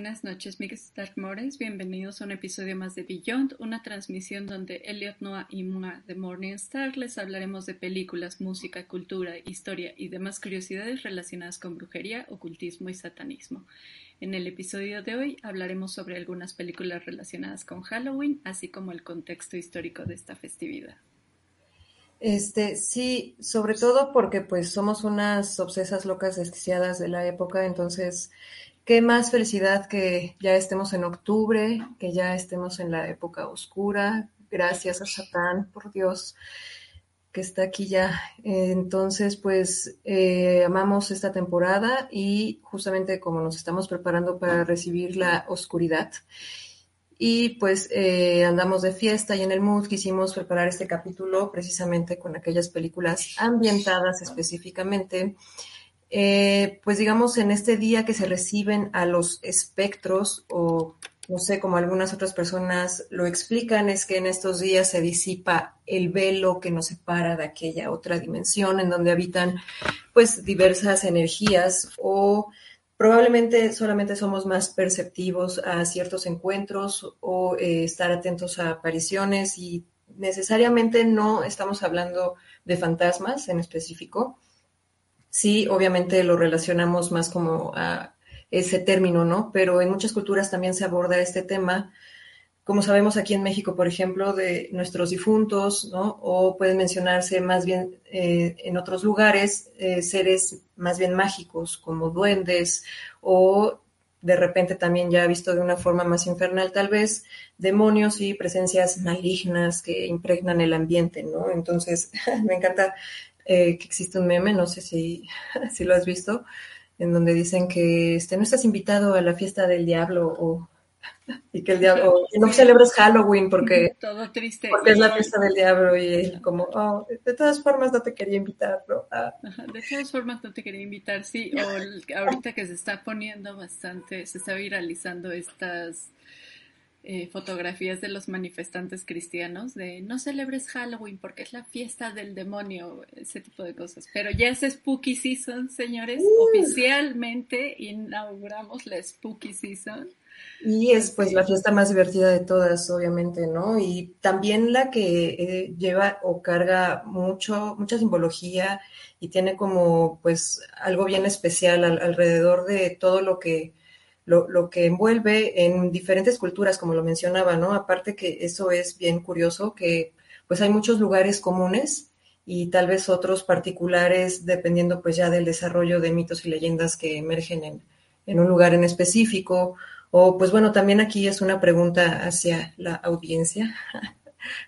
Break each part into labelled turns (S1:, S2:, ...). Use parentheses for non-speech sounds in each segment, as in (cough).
S1: Buenas noches, mis Darkmores. Bienvenidos a un episodio más de Beyond, una transmisión donde Elliot Noah y Mua de Morningstar les hablaremos de películas, música, cultura, historia y demás curiosidades relacionadas con brujería, ocultismo y satanismo. En el episodio de hoy hablaremos sobre algunas películas relacionadas con Halloween, así como el contexto histórico de esta festividad.
S2: Este, sí, sobre todo porque pues somos unas obsesas locas desquiciadas de la época, entonces qué más felicidad que ya estemos en octubre, que ya estemos en la época oscura, gracias a Satán, por Dios, que está aquí ya. Entonces, pues eh, amamos esta temporada y justamente como nos estamos preparando para recibir la oscuridad y pues eh, andamos de fiesta y en el mood quisimos preparar este capítulo precisamente con aquellas películas ambientadas específicamente, eh, pues digamos en este día que se reciben a los espectros o no sé, como algunas otras personas lo explican, es que en estos días se disipa el velo que nos separa de aquella otra dimensión en donde habitan pues diversas energías o Probablemente solamente somos más perceptivos a ciertos encuentros o eh, estar atentos a apariciones y necesariamente no estamos hablando de fantasmas en específico. Sí, obviamente lo relacionamos más como a ese término, ¿no? Pero en muchas culturas también se aborda este tema como sabemos aquí en México, por ejemplo, de nuestros difuntos, ¿no? O pueden mencionarse más bien eh, en otros lugares eh, seres más bien mágicos, como duendes, o de repente también ya visto de una forma más infernal, tal vez demonios y presencias malignas que impregnan el ambiente, ¿no? Entonces, (laughs) me encanta eh, que existe un meme, no sé si, (laughs) si lo has visto, en donde dicen que este, no estás invitado a la fiesta del diablo o (laughs) y que el diablo, (laughs) no celebres Halloween porque,
S1: Todo triste.
S2: porque es la fiesta del diablo y él como, oh, de todas formas no te quería invitar, ¿no? Ah.
S1: de todas formas no te quería invitar, sí, o ahorita que se está poniendo bastante, se está viralizando estas eh, fotografías de los manifestantes cristianos de no celebres Halloween porque es la fiesta del demonio, ese tipo de cosas. Pero ya es Spooky Season, señores, uh. oficialmente inauguramos la Spooky Season.
S2: Y es pues la fiesta más divertida de todas, obviamente, ¿no? Y también la que eh, lleva o carga mucho, mucha simbología y tiene como pues algo bien especial alrededor de todo lo que, lo, lo, que envuelve en diferentes culturas, como lo mencionaba, ¿no? Aparte que eso es bien curioso, que pues hay muchos lugares comunes y tal vez otros particulares, dependiendo pues ya del desarrollo de mitos y leyendas que emergen en, en un lugar en específico o pues bueno, también aquí es una pregunta hacia la audiencia, (laughs)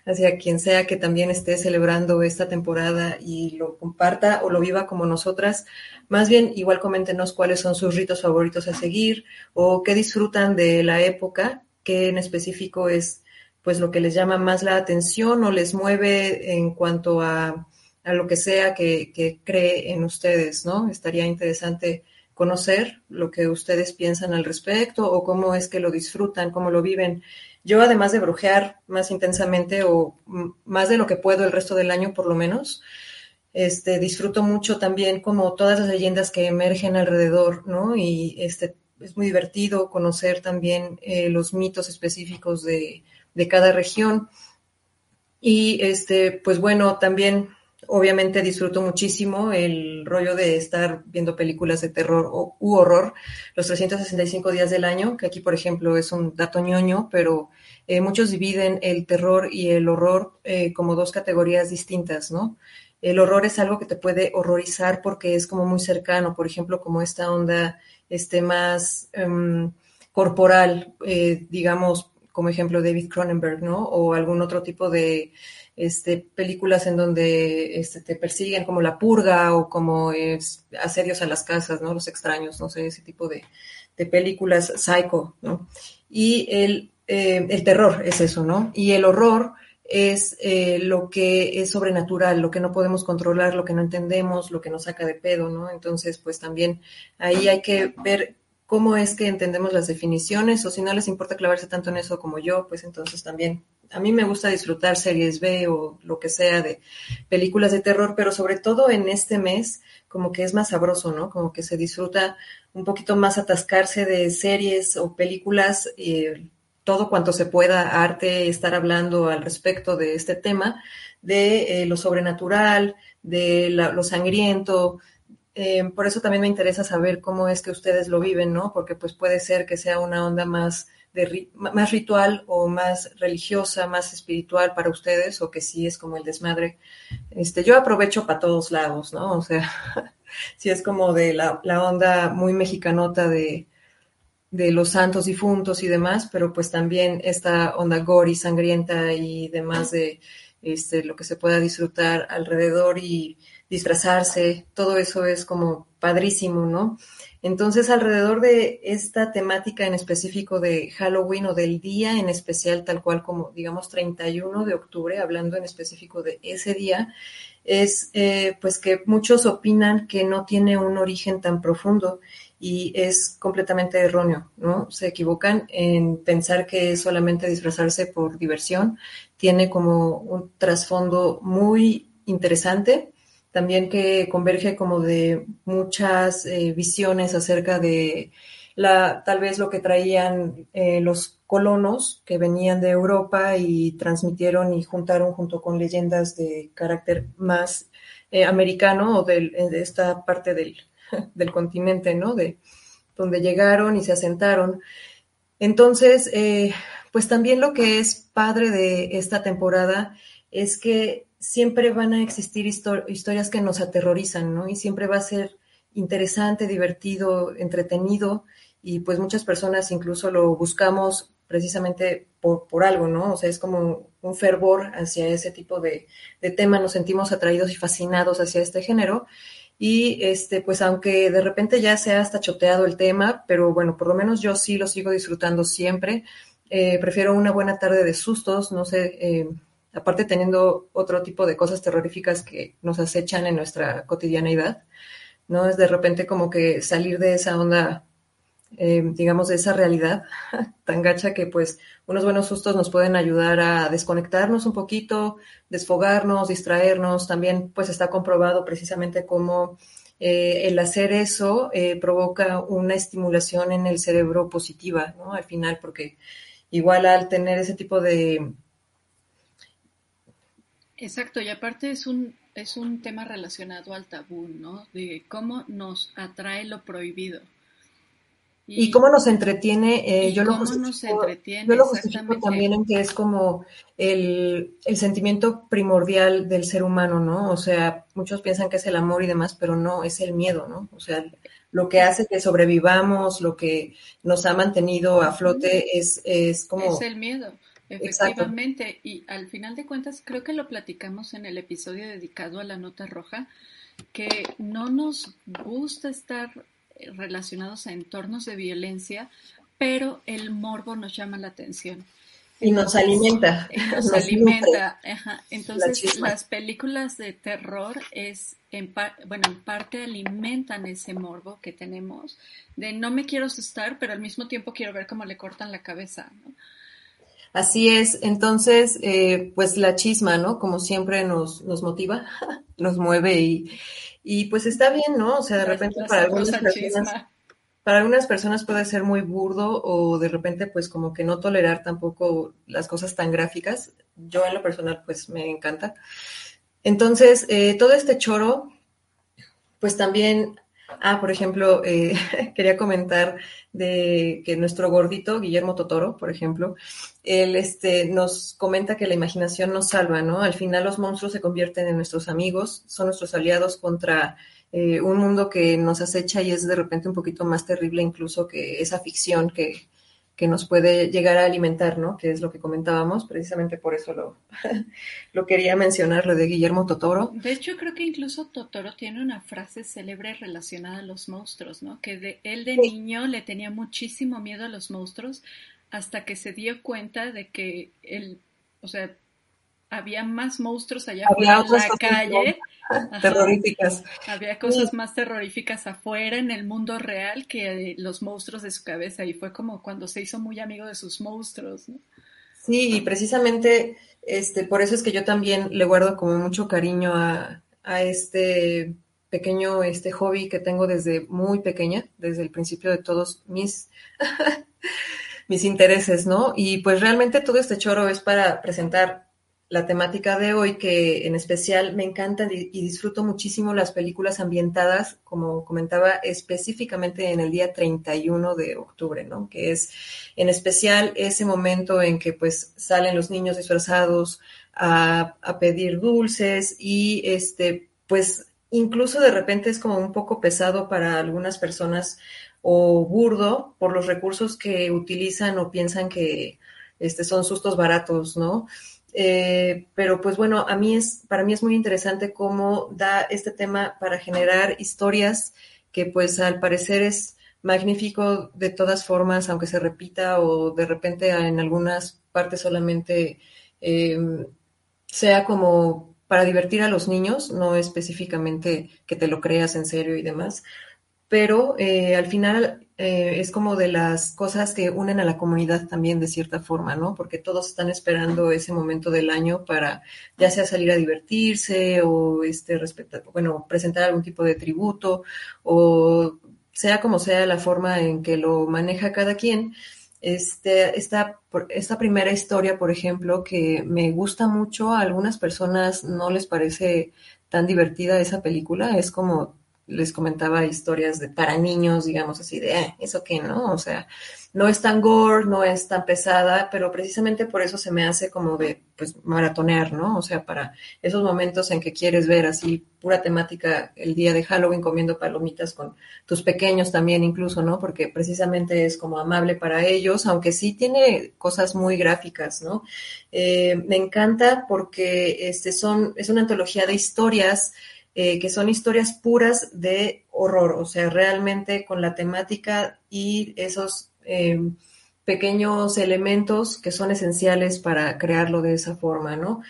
S2: hacia quien sea que también esté celebrando esta temporada y lo comparta o lo viva como nosotras. Más bien, igual coméntenos cuáles son sus ritos favoritos a seguir o qué disfrutan de la época, qué en específico es pues lo que les llama más la atención o les mueve en cuanto a, a lo que sea que, que cree en ustedes, ¿no? Estaría interesante conocer lo que ustedes piensan al respecto o cómo es que lo disfrutan, cómo lo viven. Yo, además de brujear más intensamente o más de lo que puedo el resto del año, por lo menos, este, disfruto mucho también como todas las leyendas que emergen alrededor, ¿no? Y este, es muy divertido conocer también eh, los mitos específicos de, de cada región. Y este, pues bueno, también Obviamente disfruto muchísimo el rollo de estar viendo películas de terror o, u horror los 365 días del año, que aquí, por ejemplo, es un dato ñoño, pero eh, muchos dividen el terror y el horror eh, como dos categorías distintas, ¿no? El horror es algo que te puede horrorizar porque es como muy cercano, por ejemplo, como esta onda este, más um, corporal, eh, digamos, como ejemplo David Cronenberg, ¿no? O algún otro tipo de este, películas en donde este, te persiguen como La Purga o como es, asedios a las casas, ¿no? Los extraños, no sé, ese tipo de, de películas psycho, ¿no? Y el, eh, el terror es eso, ¿no? Y el horror es eh, lo que es sobrenatural, lo que no podemos controlar, lo que no entendemos, lo que nos saca de pedo, ¿no? Entonces, pues también ahí hay que ver cómo es que entendemos las definiciones o si no les importa clavarse tanto en eso como yo, pues entonces también a mí me gusta disfrutar series B o lo que sea de películas de terror, pero sobre todo en este mes como que es más sabroso, ¿no? Como que se disfruta un poquito más atascarse de series o películas, eh, todo cuanto se pueda, arte, estar hablando al respecto de este tema, de eh, lo sobrenatural, de lo sangriento. Eh, por eso también me interesa saber cómo es que ustedes lo viven, ¿no? Porque pues puede ser que sea una onda más más ritual o más religiosa, más espiritual para ustedes, o que sí es como el desmadre. Este, yo aprovecho para todos lados, ¿no? O sea, (laughs) sí es como de la, la onda muy mexicanota de, de los santos difuntos y demás, pero pues también esta onda gory, sangrienta y demás de este, lo que se pueda disfrutar alrededor y disfrazarse, todo eso es como padrísimo, ¿no? Entonces, alrededor de esta temática en específico de Halloween o del día en especial, tal cual como, digamos, 31 de octubre, hablando en específico de ese día, es eh, pues que muchos opinan que no tiene un origen tan profundo y es completamente erróneo, ¿no? Se equivocan en pensar que es solamente disfrazarse por diversión, tiene como un trasfondo muy interesante también que converge como de muchas eh, visiones acerca de la, tal vez lo que traían eh, los colonos que venían de Europa y transmitieron y juntaron junto con leyendas de carácter más eh, americano o de esta parte del, (laughs) del, continente, ¿no? De donde llegaron y se asentaron. Entonces, pues también lo que es padre de esta temporada es que siempre van a existir historias que nos aterrorizan, ¿no? Y siempre va a ser interesante, divertido, entretenido, y pues muchas personas incluso lo buscamos precisamente por, algo, ¿no? O sea, es como un fervor hacia ese tipo de, de tema, nos sentimos atraídos y fascinados hacia este género. Y este, pues aunque de repente ya se ha hasta choteado el tema, pero bueno, por lo menos yo sí lo sigo disfrutando siempre. Eh, prefiero una buena tarde de sustos, no sé, eh, aparte teniendo otro tipo de cosas terroríficas que nos acechan en nuestra cotidianeidad, ¿no? Es de repente como que salir de esa onda, eh, digamos, de esa realidad (laughs) tan gacha que pues unos buenos sustos nos pueden ayudar a desconectarnos un poquito, desfogarnos, distraernos. También pues está comprobado precisamente cómo eh, el hacer eso eh, provoca una estimulación en el cerebro positiva, ¿no? Al final, porque igual al tener ese tipo de
S1: Exacto, y aparte es un, es un tema relacionado al tabú, ¿no? De cómo nos atrae lo prohibido.
S2: Y, cómo nos entretiene, eh, yo, lo
S1: nos entretiene,
S2: yo lo justifico también en que es como el, el, sentimiento primordial del ser humano, ¿no? O sea, muchos piensan que es el amor y demás, pero no, es el miedo, ¿no? O sea, lo que hace que sobrevivamos, lo que nos ha mantenido a flote es, es como...
S1: Es el miedo. Efectivamente, y al final de cuentas creo que lo platicamos en el episodio dedicado a la nota roja, que no nos gusta estar relacionados a entornos de violencia, pero el morbo nos llama la atención.
S2: Y nos alimenta. (laughs)
S1: nos, alimenta. Entonces, las películas de terror es, en bueno, en parte alimentan ese morbo que tenemos de no me quiero asustar, pero al mismo tiempo quiero ver cómo le cortan la cabeza. ¿no?
S2: Así es, entonces, eh, pues la chisma, ¿no? Como siempre nos, nos motiva, (laughs) nos mueve y, y pues está bien, ¿no? O sea, de repente para algunas personas, para algunas personas puede ser muy burdo o de repente pues como que no tolerar tampoco las cosas tan gráficas. Yo en lo personal pues me encanta. Entonces, eh, todo este choro, pues también Ah, por ejemplo, eh, (laughs) quería comentar de que nuestro gordito, Guillermo Totoro, por ejemplo, él este, nos comenta que la imaginación nos salva, ¿no? Al final los monstruos se convierten en nuestros amigos, son nuestros aliados contra eh, un mundo que nos acecha y es de repente un poquito más terrible incluso que esa ficción que, que nos puede llegar a alimentar, ¿no? Que es lo que comentábamos, precisamente por eso lo, (laughs) lo quería mencionar, lo de Guillermo Totoro.
S1: De hecho, creo que incluso Totoro tiene una frase célebre relacionada a los monstruos, ¿no? Que de él de niño le tenía muchísimo miedo a los monstruos hasta que se dio cuenta de que él, o sea, había más monstruos allá afuera en la calle.
S2: terroríficas.
S1: Había cosas más terroríficas afuera en el mundo real que los monstruos de su cabeza y fue como cuando se hizo muy amigo de sus monstruos.
S2: Sí, y precisamente este, por eso es que yo también le guardo como mucho cariño a, a este pequeño este hobby que tengo desde muy pequeña, desde el principio de todos mis (laughs) mis intereses, ¿no? Y pues realmente todo este choro es para presentar la temática de hoy, que en especial me encantan y, disfruto muchísimo las películas ambientadas, como comentaba, específicamente en el día 31 de octubre, ¿no? Que es en especial ese momento en que pues salen los niños disfrazados a, pedir dulces y este, pues incluso de repente es como un poco pesado para algunas personas o burdo por los recursos que utilizan o piensan que este, son sustos baratos, ¿no? Eh, pero pues bueno, a mí es, para mí es muy interesante cómo da este tema para generar historias que pues al parecer es magnífico de todas formas, aunque se repita o de repente en algunas partes solamente eh, sea como para divertir a los niños, no específicamente que te lo creas en serio y demás. Pero eh, al final eh, es como de las cosas que unen a la comunidad también de cierta forma, ¿no? Porque todos están esperando ese momento del año para ya sea salir a divertirse o este respetar, bueno, presentar algún tipo de tributo o sea como sea la forma en que lo maneja cada quien. Este, esta, esta primera historia, por ejemplo, que me gusta mucho, a algunas personas no les parece tan divertida esa película, es como les comentaba historias de para niños, digamos así, de eh, eso que no, o sea, no es tan gore, no es tan pesada, pero precisamente por eso se me hace como de, pues, maratonear, ¿no? O sea, para esos momentos en que quieres ver así pura temática el día de Halloween comiendo palomitas con tus pequeños también incluso, ¿no? Porque precisamente es como amable para ellos, aunque sí tiene cosas muy gráficas, ¿no? Eh, me encanta porque este son, es una antología de historias eh, que son historias puras de horror, o sea, realmente con la temática y esos eh, pequeños elementos que son esenciales para crearlo de esa forma, ¿no?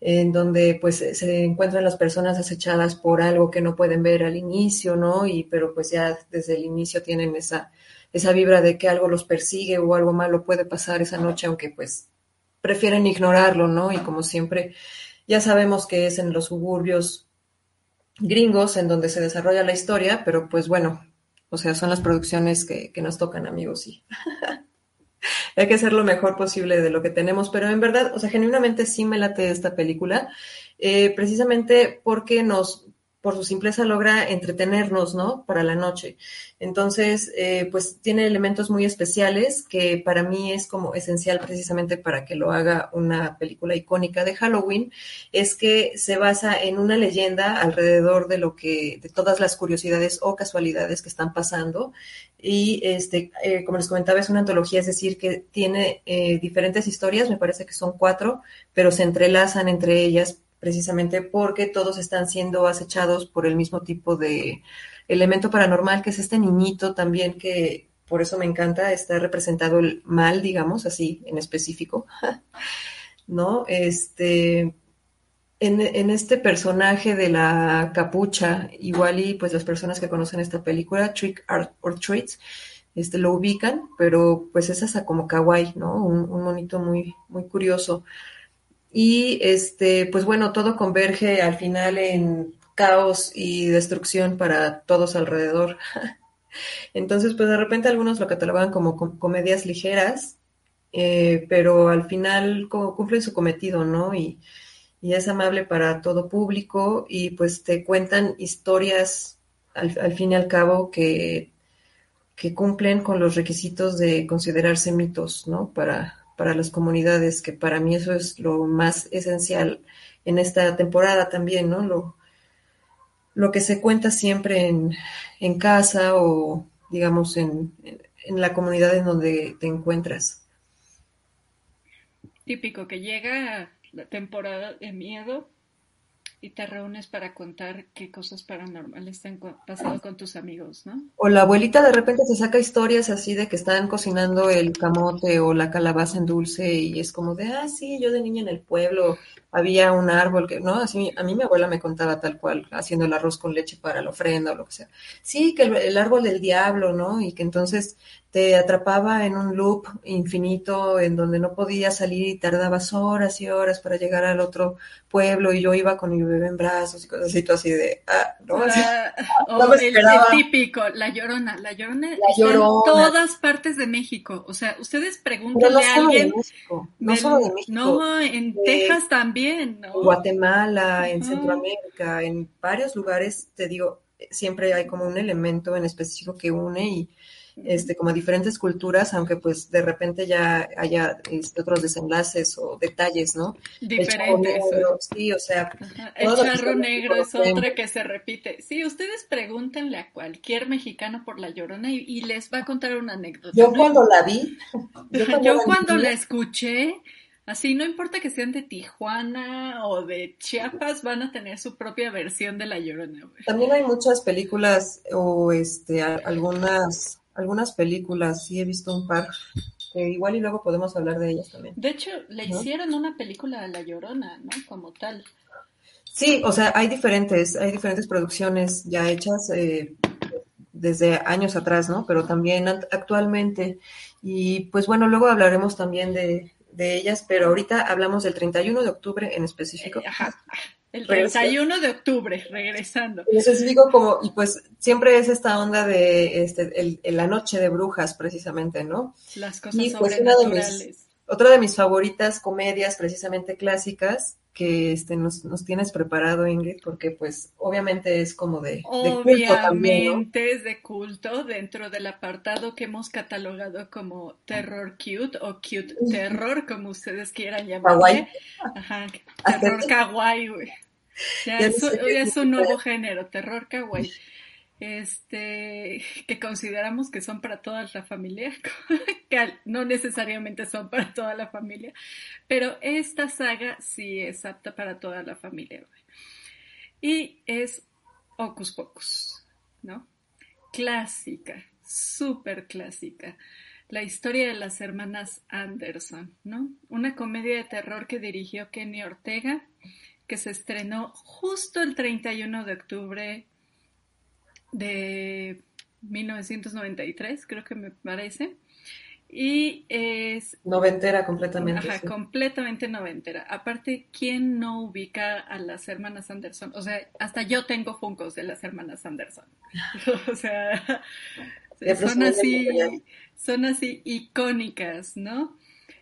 S2: En donde pues se encuentran las personas acechadas por algo que no pueden ver al inicio, ¿no? Y pero pues ya desde el inicio tienen esa, esa vibra de que algo los persigue o algo malo puede pasar esa noche, aunque pues prefieren ignorarlo, ¿no? Y como siempre, ya sabemos que es en los suburbios gringos en donde se desarrolla la historia, pero pues bueno, o sea, son las producciones que, que nos tocan, amigos, y (laughs) hay que hacer lo mejor posible de lo que tenemos, pero en verdad, o sea, genuinamente sí me late esta película, eh, precisamente porque nos, por su simpleza logra entretenernos, ¿no? Para la noche. Entonces, eh, pues tiene elementos muy especiales que para mí es como esencial precisamente para que lo haga una película icónica de Halloween, es que se basa en una leyenda alrededor de lo que, de todas las curiosidades o casualidades que están pasando. Y este, eh, como les comentaba, es una antología, es decir, que tiene eh, diferentes historias, me parece que son cuatro, pero se entrelazan entre ellas precisamente porque todos están siendo acechados por el mismo tipo de elemento paranormal, que es este niñito también que por eso me encanta, está representado el mal, digamos, así en específico, (laughs) ¿no? Este, en, este personaje de la capucha, igual y pues las personas que conocen esta película, Trick or Treats, este, lo ubican, pero pues es hasta como kawaii, ¿no? Un, un monito muy, muy curioso. Y este, pues bueno, todo converge al final en caos y destrucción para todos alrededor. (laughs) Entonces, pues de repente algunos lo catalogan como comedias ligeras, eh, pero al final cumplen su cometido, ¿no? Y, y, es amable para todo público y pues te cuentan historias al, al fin y al cabo que, que cumplen con los requisitos de considerarse mitos, ¿no? Para, para las comunidades, que para mí eso es lo más esencial en esta temporada también, ¿no? Lo, lo que se cuenta siempre en, en casa o, digamos, en, en, la comunidad en donde te encuentras.
S1: Típico que llega la temporada de miedo y te reúnes para contar qué cosas paranormales te han pasado con tus amigos, ¿no?
S2: O la abuelita de repente te saca historias así de que están cocinando el camote o la calabaza en dulce y es como de, ah, sí, yo de niña en el pueblo había un árbol que, ¿no? Así, a mí mi abuela me contaba tal cual, haciendo el arroz con leche para la ofrenda o lo que sea. Sí, que el, árbol del diablo, ¿no? Y que entonces te atrapaba en un loop infinito en donde no podías salir y tardabas horas y horas para llegar al otro pueblo y yo iba con mi bebé en brazos y cosas así, así de, ah, ¿no?
S1: o el, típico, la llorona, la llorona, en todas partes de México, o sea, ustedes pregúntenle a alguien.
S2: no solo de México.
S1: No, en Texas también, ¿no?
S2: Guatemala, en Centroamérica, en varios lugares, te digo, siempre hay como un elemento en específico que une y este, como diferentes culturas, aunque pues de repente ya haya este, otros desenlaces o detalles, ¿no?
S1: Diferentes.
S2: sí, o sea.
S1: El charro negro es otra que se repite. Sí, ustedes pregúntenle a cualquier mexicano por la llorona y, les va a contar una anécdota.
S2: Yo cuando la vi. (laughs)
S1: Yo cuando, la, escuché. Así, no importa que sean de Tijuana o de Chiapas, van a tener su propia versión de La Llorona.
S2: También hay muchas películas o este algunas algunas películas, sí he visto un par, que igual y luego podemos hablar de ellas también.
S1: De hecho, le hicieron una película a La Llorona, ¿no? Como tal.
S2: Sí, o sea, hay diferentes, hay diferentes producciones ya hechas eh, desde años atrás, ¿no? Pero también actualmente. Y pues bueno, luego hablaremos también de, de ellas, pero ahorita hablamos del 31 de octubre en específico.
S1: Eh, ajá. El 31 de octubre, regresando.
S2: Entonces digo como, y pues siempre es esta onda de este, el, la noche de brujas, precisamente, ¿no?
S1: Las cosas y, pues, sobrenaturales.
S2: otra de mis favoritas comedias, precisamente clásicas, que este, nos, nos, tienes preparado, Ingrid, porque pues obviamente es como de,
S1: Obviamente es de culto dentro del apartado que hemos catalogado como terror cute o cute terror, como ustedes quieran llamarlo. Ajá, terror kawaii, güey. Ya, es, un nuevo género, terror kawaii este, que consideramos que son para toda la familia, (laughs) que no necesariamente son para toda la familia, pero esta saga sí es apta para toda la familia. Y es Ocus Pocus, ¿no? Clásica, súper clásica. La historia de las hermanas Anderson, ¿no? Una comedia de terror que dirigió Kenny Ortega, que se estrenó justo el 31 de octubre de 1993, creo que me parece. Y es...
S2: Noventera completamente.
S1: Ajá, completamente noventera. Aparte, ¿quién no ubica a las hermanas Anderson? O sea, hasta yo tengo funcos de las hermanas Anderson. (laughs) o sea, son así, son así icónicas, ¿no?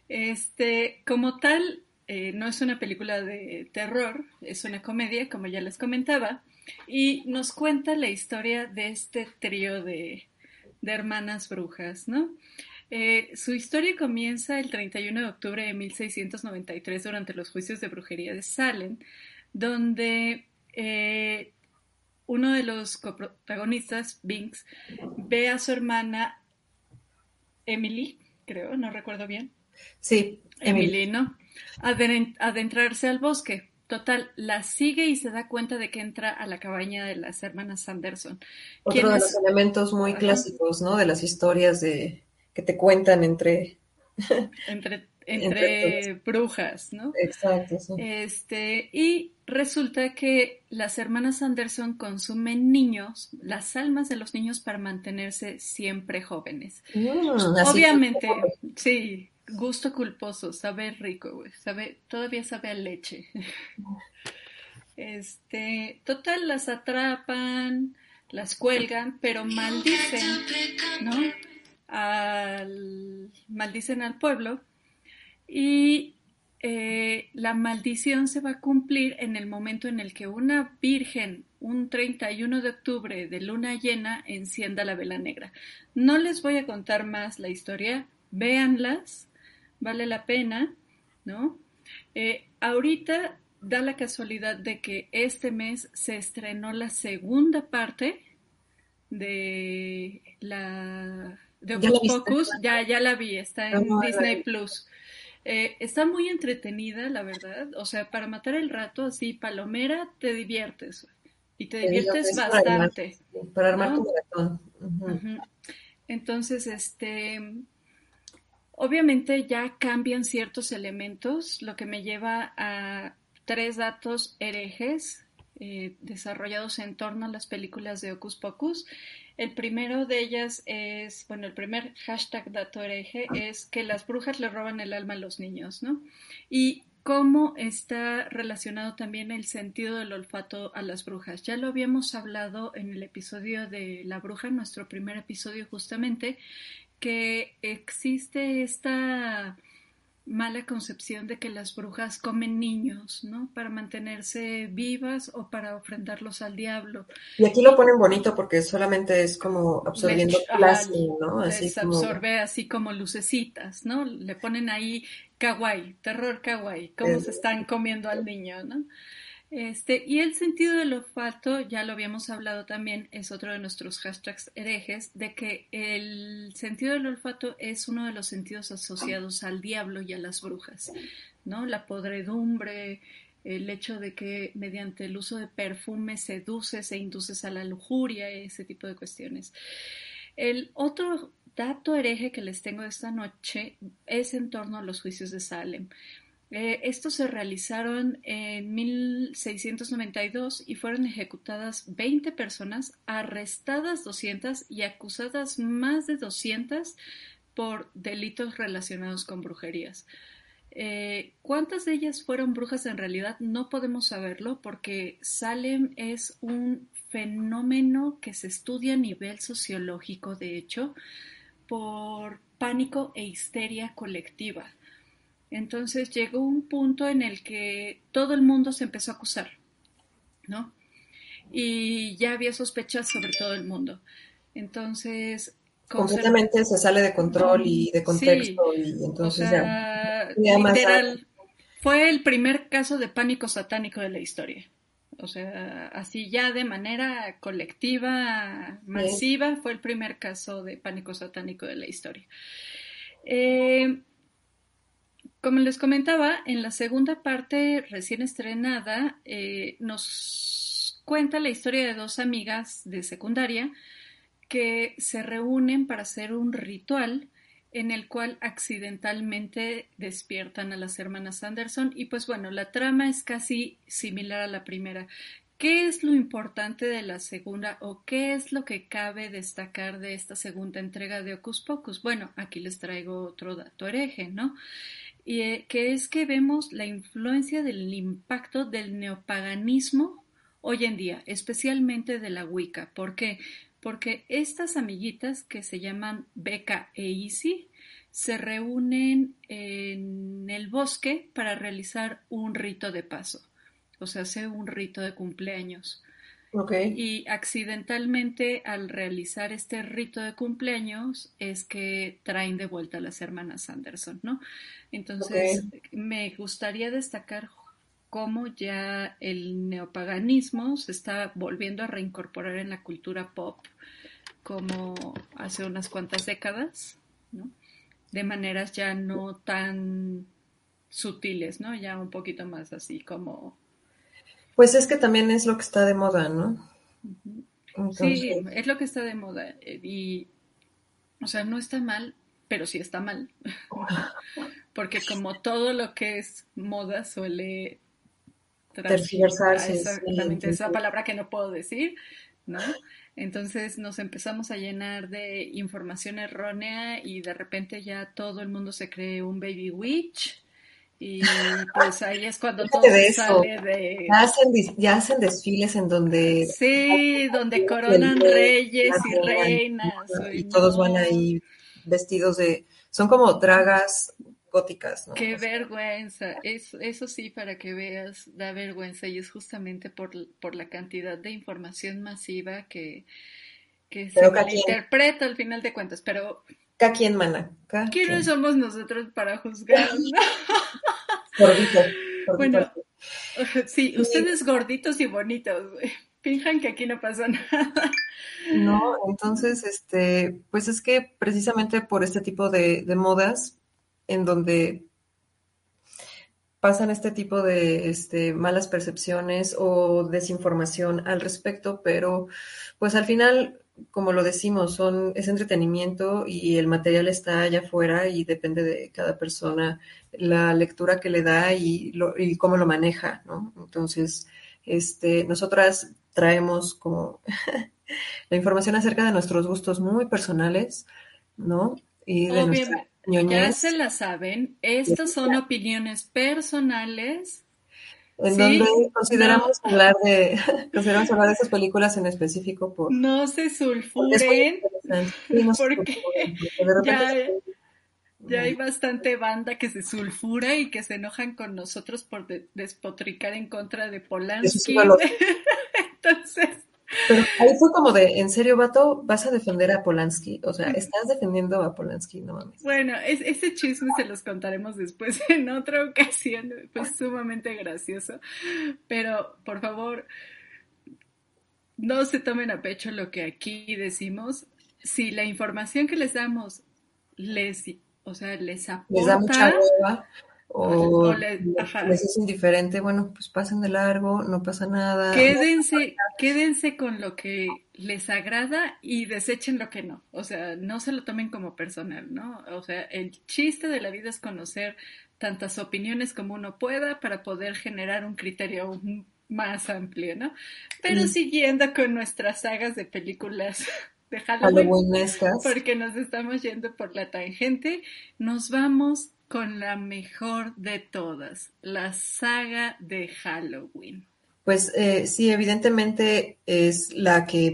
S1: Este, como tal, eh, no es una película de terror, es una comedia, como ya les comentaba, y nos cuenta la historia de este trío de, hermanas brujas, ¿no? Eh, su historia comienza el 31 de octubre de 1693 durante los juicios de brujería de Salem, donde eh, uno de los coprotagonistas, Binks, ve a su hermana Emily, creo, no recuerdo bien.
S2: Sí,
S1: Emily, ¿no? adentrarse al bosque. Total, la sigue y se da cuenta de que entra a la cabaña de las hermanas Sanderson.
S2: Otro de los elementos muy clásicos, ¿no? De las historias de que te cuentan entre... (laughs) (laughs)
S1: entre, entre, brujas, ¿no?
S2: Exacto, sí.
S1: Este, y resulta que las hermanas Anderson consumen niños, las almas de los niños para mantenerse siempre jóvenes. Mm, Obviamente, sí, Gusto culposo, sabe rico, güey. Sabe, todavía sabe a leche. Este, total, las atrapan, las cuelgan, pero maldicen, ¿no? Al, maldicen al pueblo y eh, la maldición se va a cumplir en el momento en el que una virgen, un 31 de octubre de luna llena, encienda la vela negra. No les voy a contar más la historia, véanlas vale la pena, ¿no? Eh, ahorita da la casualidad de que este mes se estrenó la segunda parte de la de Ocus Pocus, ya, ya la vi, está en Disney Plus. Eh, está muy entretenida, la verdad. O sea, para matar el rato, así, palomera, te diviertes. Y te diviertes bastante.
S2: Para armar, tu
S1: Entonces, este, Obviamente ya cambian ciertos elementos, lo que me lleva a tres datos herejes eh, desarrollados en torno a las películas de Ocus Pocus. El primero de ellas es, bueno, el primer hashtag dato hereje es que las brujas le roban el alma a los niños, ¿no? Y cómo está relacionado también el sentido del olfato a las brujas. Ya lo habíamos hablado en el episodio de la bruja, nuestro primer episodio justamente, que existe esta mala concepción de que las brujas comen niños, ¿no? Para mantenerse vivas o para ofrendarlos al diablo.
S2: Y aquí lo ponen bonito porque solamente es como absorbiendo plasma, ¿no?
S1: Así absorbe así como lucecitas, ¿no? Le ponen ahí kawaii, terror kawaii, cómo se están comiendo al niño, ¿no? Este, y el sentido del olfato, ya lo habíamos hablado también, es otro de nuestros hashtags herejes, de que el sentido del olfato es uno de los sentidos asociados al diablo y a las brujas, ¿no? La podredumbre, el hecho de que mediante el uso de perfume seduces e induces a la lujuria, ese tipo de cuestiones. El otro dato hereje que les tengo esta noche es en torno a los juicios de Salem. Eh, estos se realizaron en 1692 y fueron ejecutadas 20 personas, arrestadas 200 y acusadas más de 200 por delitos relacionados con brujerías. Eh, ¿Cuántas de ellas fueron brujas en realidad? No podemos saberlo porque Salem es un fenómeno que se estudia a nivel sociológico, de hecho, por pánico e histeria colectiva. Entonces llegó un punto en el que todo el mundo se empezó a acusar, ¿no? Y ya había sospechas sobre todo el mundo. Entonces...
S2: Completamente se sale de control y de contexto y entonces ya...
S1: Literal, fue el primer caso de pánico satánico de la historia. O sea, así ya de manera colectiva, masiva, fue el primer caso de pánico satánico de la historia. Eh, como les comentaba, en la segunda parte recién estrenada eh, nos cuenta la historia de dos amigas de secundaria que se reúnen para hacer un ritual en el cual accidentalmente despiertan a las hermanas Anderson y pues bueno, la trama es casi similar a la primera. ¿Qué es lo importante de la segunda o qué es lo que cabe destacar de esta segunda entrega de Ocus Pocus? Bueno, aquí les traigo otro dato hereje, ¿no? Y eh, que es que vemos la influencia del impacto del neopaganismo hoy en día, especialmente de la Wicca. ¿Por qué? Porque estas amiguitas que se llaman Becca e Isi se reúnen en el bosque para realizar un rito de paso, o sea, hace un rito de cumpleaños. Y accidentalmente al realizar este rito de cumpleaños es que traen de vuelta a las hermanas Anderson, ¿no? Entonces me gustaría destacar cómo ya el neopaganismo se está volviendo a reincorporar en la cultura pop como hace unas cuantas décadas, ¿no? De maneras ya no tan sutiles, ¿no? Ya un poquito más así como
S2: pues es que también es lo que está de moda, ¿no?
S1: Sí, es lo que está de moda. Eh, y, o sea, no está mal, pero sí está mal. (laughs) Porque como todo lo que es moda suele
S2: tergiversarse.
S1: Exactamente, esa palabra que no puedo decir, ¿no? Entonces nos empezamos a llenar de información errónea y de repente ya todo el mundo se cree un baby witch y pues ahí es cuando todo sale de...
S2: Ya hacen, desfiles en donde...
S1: Sí, donde coronan reyes y reinas.
S2: Y, todos van ahí vestidos de... Son como dragas góticas, ¿no?
S1: Qué vergüenza. Eso, eso sí, para que veas, da vergüenza. Y es justamente por, por la cantidad de información masiva que, que se malinterpreta al final de cuentas. Pero
S2: ¿Cada quien, mana?
S1: ¿Quiénes somos nosotros para juzgar? (laughs)
S2: Gordito,
S1: Bueno, (laughs) sí, ustedes gorditos y bonitos, Fijan que aquí no pasa nada.
S2: No, (laughs) entonces, este, pues es que precisamente por este tipo de, de modas, en donde pasan este tipo de este, malas percepciones o desinformación al respecto, pero pues al final como lo decimos, son, es entretenimiento y el material está allá afuera y depende de cada persona la lectura que le da y, lo, y cómo lo maneja, ¿no? Entonces, este, nosotras traemos como (laughs) la información acerca de nuestros gustos muy personales, ¿no?
S1: Y de Obviamente, ya se la saben, estas son opiniones personales
S2: en donde consideramos hablar de (laughs) consideramos hablar de esas películas en específico por
S1: no se sulfuren. porque, ya, hay bastante banda que se sulfura y que se enojan con nosotros por despotricar en contra de Polanski. (laughs) entonces
S2: pero ahí fue como de, en serio, vato, vas a defender a Polanski. O sea, estás defendiendo a Polanski, no mames.
S1: Bueno, ese chisme se los contaremos después (laughs) en otra ocasión. Pues sumamente gracioso. Pero, por favor, no se tomen a pecho lo que aquí decimos. Si la información que les damos les, o sea, les aporta. Les da mucha
S2: o, les, es indiferente, bueno, pues pasen de largo, no pasa nada.
S1: Quédense, quédense con lo que les agrada y desechen lo que no. O sea, no se lo tomen como personal, ¿no? O sea, el chiste de la vida es conocer tantas opiniones como uno pueda para poder generar un criterio más amplio, ¿no? Pero siguiendo con nuestras sagas de películas de Halloween, porque nos estamos yendo por la tangente, nos vamos con la mejor de todas, la saga de Halloween.
S2: Pues eh, sí, evidentemente es la que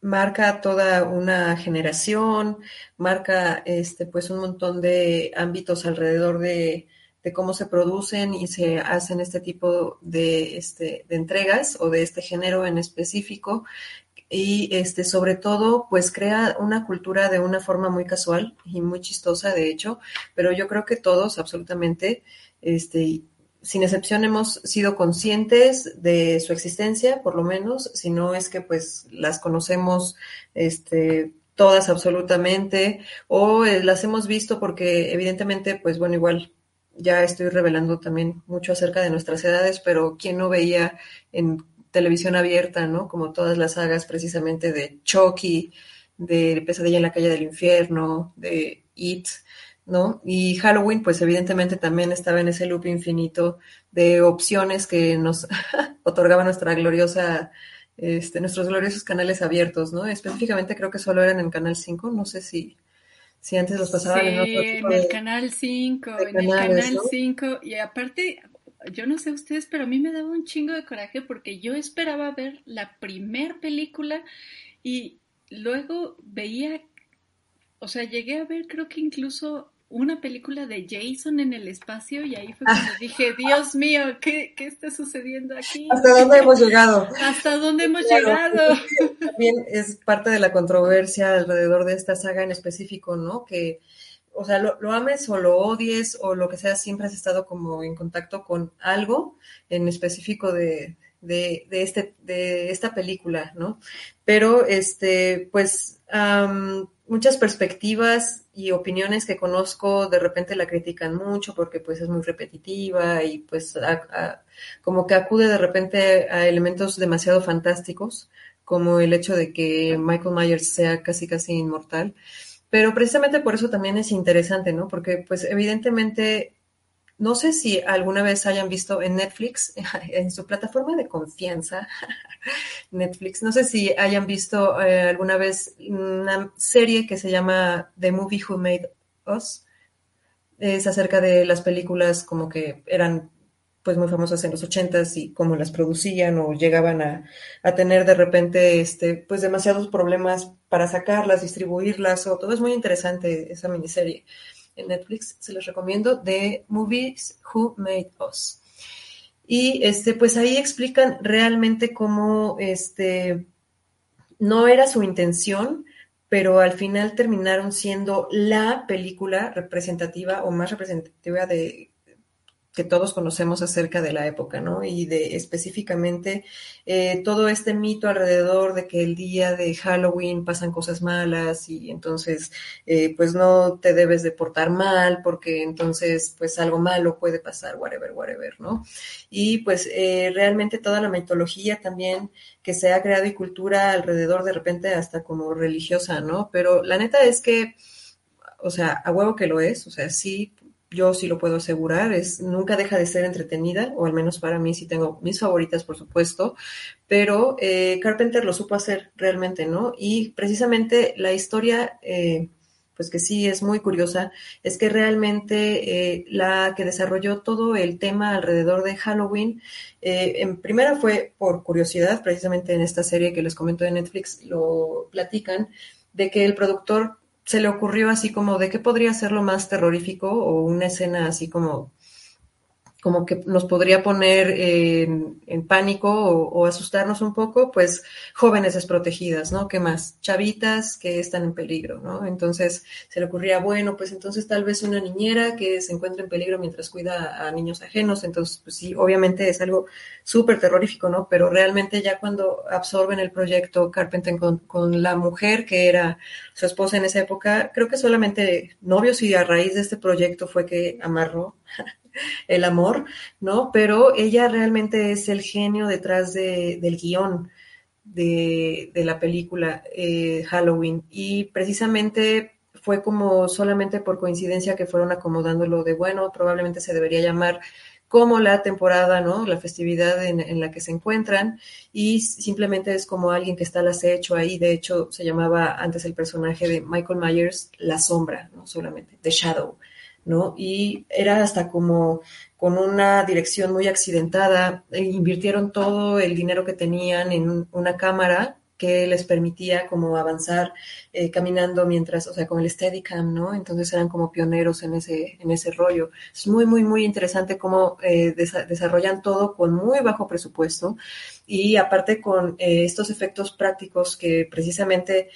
S2: marca toda una generación, marca este, pues un montón de ámbitos alrededor de, de cómo se producen y se hacen este tipo de, este, de entregas o de este género en específico y este sobre todo pues crea una cultura de una forma muy casual y muy chistosa de hecho, pero yo creo que todos absolutamente este sin excepción hemos sido conscientes de su existencia, por lo menos, si no es que pues las conocemos este todas absolutamente o eh, las hemos visto porque evidentemente pues bueno, igual ya estoy revelando también mucho acerca de nuestras edades, pero quién no veía en televisión abierta, ¿no? Como todas las sagas precisamente de Chucky, de Pesadilla en la calle del infierno, de It, ¿no? Y Halloween, pues evidentemente también estaba en ese loop infinito de opciones que nos (laughs) otorgaba nuestra gloriosa, este, nuestros gloriosos canales abiertos, ¿no? Específicamente creo que solo eran en Canal 5, no sé si, si antes los pasaban
S1: en otro tipo en el Canal 5, en el Canal 5, y aparte, yo no sé ustedes, pero a mí me daba un chingo de coraje porque yo esperaba ver la primer película y luego veía, o sea, llegué a ver creo que incluso una película de Jason en el espacio y ahí fue cuando (laughs) dije, Dios mío, ¿qué, ¿qué, está sucediendo aquí?
S2: ¿Hasta dónde hemos llegado? (laughs)
S1: ¿Hasta dónde hemos llegado? (laughs)
S2: También es parte de la controversia alrededor de esta saga en específico, ¿no? Que o sea, lo, ames o lo odies o lo que sea, siempre has estado como en contacto con algo en específico de, de, este, de esta película, ¿no? Pero, este, pues, muchas perspectivas y opiniones que conozco de repente la critican mucho porque pues es muy repetitiva y pues como que acude de repente a elementos demasiado fantásticos como el hecho de que Michael Myers sea casi casi inmortal pero precisamente por eso también es interesante, ¿no? Porque pues evidentemente, no sé si alguna vez hayan visto en Netflix, (laughs) en su plataforma de confianza, (laughs) Netflix, no sé si hayan visto eh, alguna vez una serie que se llama The Movie Who Made Us. Es acerca de las películas como que eran pues muy famosas en los ochentas y cómo las producían o llegaban a, tener de repente este pues demasiados problemas para sacarlas, distribuirlas o todo es muy interesante esa miniserie en Netflix, se los recomiendo de Movies Who Made Us. Y este pues ahí explican realmente cómo este no era su intención, pero al final terminaron siendo la película representativa o más representativa de que todos conocemos acerca de la época, ¿no? Y de específicamente eh, todo este mito alrededor de que el día de Halloween pasan cosas malas y entonces eh, pues no te debes de portar mal porque entonces pues algo malo puede pasar, whatever, whatever, ¿no? Y pues eh, realmente toda la mitología también que se ha creado y cultura alrededor de repente hasta como religiosa, ¿no? Pero la neta es que, o sea, a huevo que lo es, o sea, sí yo sí lo puedo asegurar, es, nunca deja de ser entretenida, o al menos para mí sí tengo mis favoritas, por supuesto, pero eh, Carpenter lo supo hacer realmente, ¿no? Y precisamente la historia, eh, pues que sí es muy curiosa, es que realmente eh, la que desarrolló todo el tema alrededor de Halloween, en primera fue por curiosidad, precisamente en esta serie que les comento de Netflix lo platican, de que el productor se le ocurrió así como de qué podría ser lo más terrorífico o una escena así como como que nos podría poner en, pánico o, asustarnos un poco, pues jóvenes desprotegidas, ¿no? ¿Qué más? Chavitas que están en peligro, ¿no? Entonces se le ocurría, bueno, pues entonces tal vez una niñera que se encuentra en peligro mientras cuida a niños ajenos, entonces pues sí, obviamente es algo súper terrorífico, ¿no? Pero realmente ya cuando absorben el proyecto Carpenter con, con la mujer que era su esposa en esa época, creo que solamente novios y a raíz de este proyecto fue que amarró (laughs) el amor, ¿no? Pero ella realmente es el genio detrás de, del guion de, la película eh, Halloween. Y precisamente fue como solamente por coincidencia que fueron acomodándolo de, bueno, probablemente se debería llamar como la temporada, ¿no? La festividad en, la que se encuentran y simplemente es como alguien que está al acecho ahí. De hecho, se llamaba antes el personaje de Michael Myers La Sombra, ¿no? Solamente, The Shadow. ¿No? Y era hasta como con una dirección muy accidentada. E invirtieron todo el dinero que tenían en una cámara que les permitía como avanzar eh, caminando mientras, o sea, con el Steadicam, ¿no? Entonces eran como pioneros en ese, en ese rollo. Es muy, muy, muy interesante cómo eh, desarrollan todo con muy bajo presupuesto y aparte con eh, estos efectos prácticos que precisamente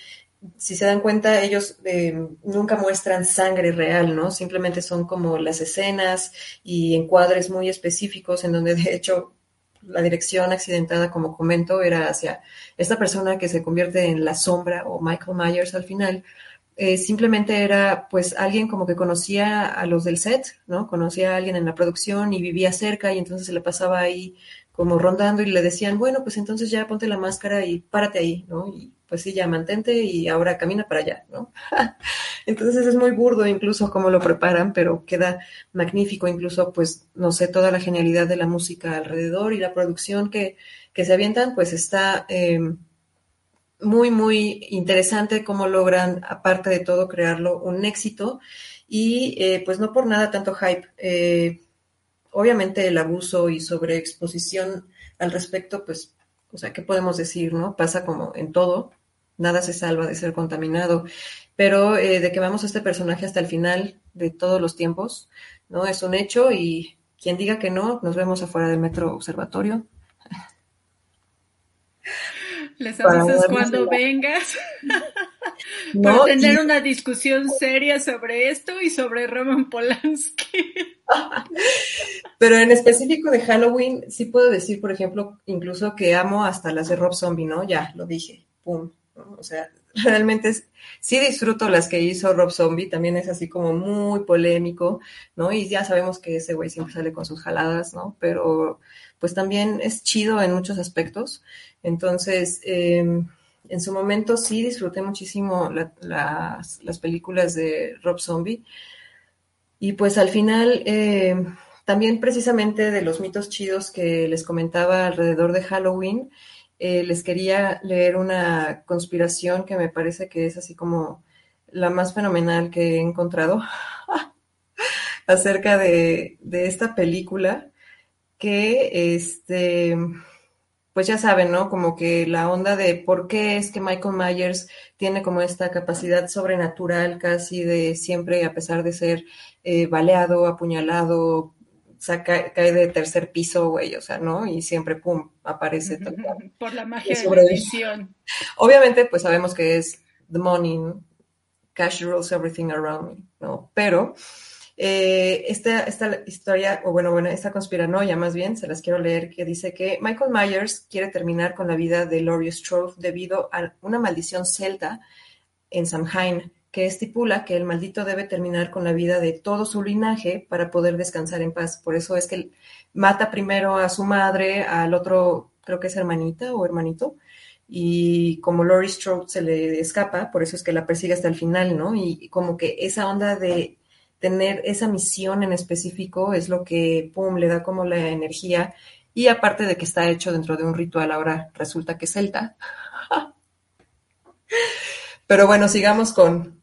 S2: si se dan cuenta, ellos eh, nunca muestran sangre real, ¿no? Simplemente son como las escenas y encuadres muy específicos en donde (laughs) de hecho la dirección accidentada, como comento, era hacia esta persona que se convierte en la sombra o Michael Myers al final. Eh, simplemente era pues alguien como que conocía a los del set, ¿no? Conocía a alguien en la producción y vivía cerca y entonces se le pasaba ahí como rondando y le decían, bueno, pues entonces ya ponte la máscara y párate ahí, ¿no? Y pues sí, ya mantente y ahora camina para allá, ¿no? (laughs) Entonces es muy burdo incluso cómo lo preparan, pero queda magnífico, incluso pues, no sé, toda la genialidad de la música alrededor y la producción que, que se avientan, pues está em, muy, muy interesante cómo logran, aparte de todo, crearlo un éxito y eh, pues no por nada tanto hype. Eh, obviamente el abuso y sobreexposición al respecto, pues o sea, ¿qué podemos decir, no? Pasa como en todo, nada se salva de ser contaminado, pero eh, de que vamos a este personaje hasta el final de todos los tiempos, ¿no? Es un hecho y quien diga que no, nos vemos afuera del Metro Observatorio.
S1: Les avisas cuando vengas (laughs) para tener una discusión seria sobre esto y sobre Roman Polanski. (laughs)
S2: Pero en específico de Halloween, sí puedo decir, por ejemplo, incluso que amo hasta las de Rob Zombie, ¿no? Ya, lo dije, pum. O sea, (laughs) realmente sí disfruto las que hizo Rob Zombie, también es así como muy polémico, ¿no? Y ya sabemos que ese güey siempre sale con sus jaladas, ¿no? Pero pues también es chido en muchos aspectos. Entonces, em, en su momento sí disfruté muchísimo las, las, películas de Rob Zombie. Y pues al final, em, también precisamente de los mitos chidos que les comentaba alrededor de Halloween, eh, les quería leer una conspiración que me parece que es así como la más fenomenal que he encontrado (laughs) acerca de, esta película que este pues ya saben, ¿no? Como que la onda de por qué es que Michael Myers tiene como esta capacidad sobrenatural casi de siempre, a pesar de ser eh, baleado, apuñalado, cae, de tercer piso, güey, o sea, ¿no? Y siempre, pum, aparece.
S1: Por la magia de la edición. (laughs)
S2: Obviamente, pues sabemos que es the money, cash rules everything around me, ¿no? Pero Eh, esta, esta historia, o bueno, bueno, esta conspiranoia más bien, se las quiero leer, que dice que Michael Myers quiere terminar con la vida de Laurie Strode debido a una maldición celta en Samhain, que estipula que el maldito debe terminar con la vida de todo su linaje para poder descansar en paz. Por eso es que mata primero a su madre, al otro, creo que es hermanita o hermanito, y como Laurie Strode se le escapa, por eso es que la persigue hasta el final, ¿no? Y como que esa onda de tener esa misión en específico es lo que, pum, le da como la energía. Y aparte de que está hecho dentro de un ritual, ahora resulta que es celta. (laughs) Pero bueno, sigamos con,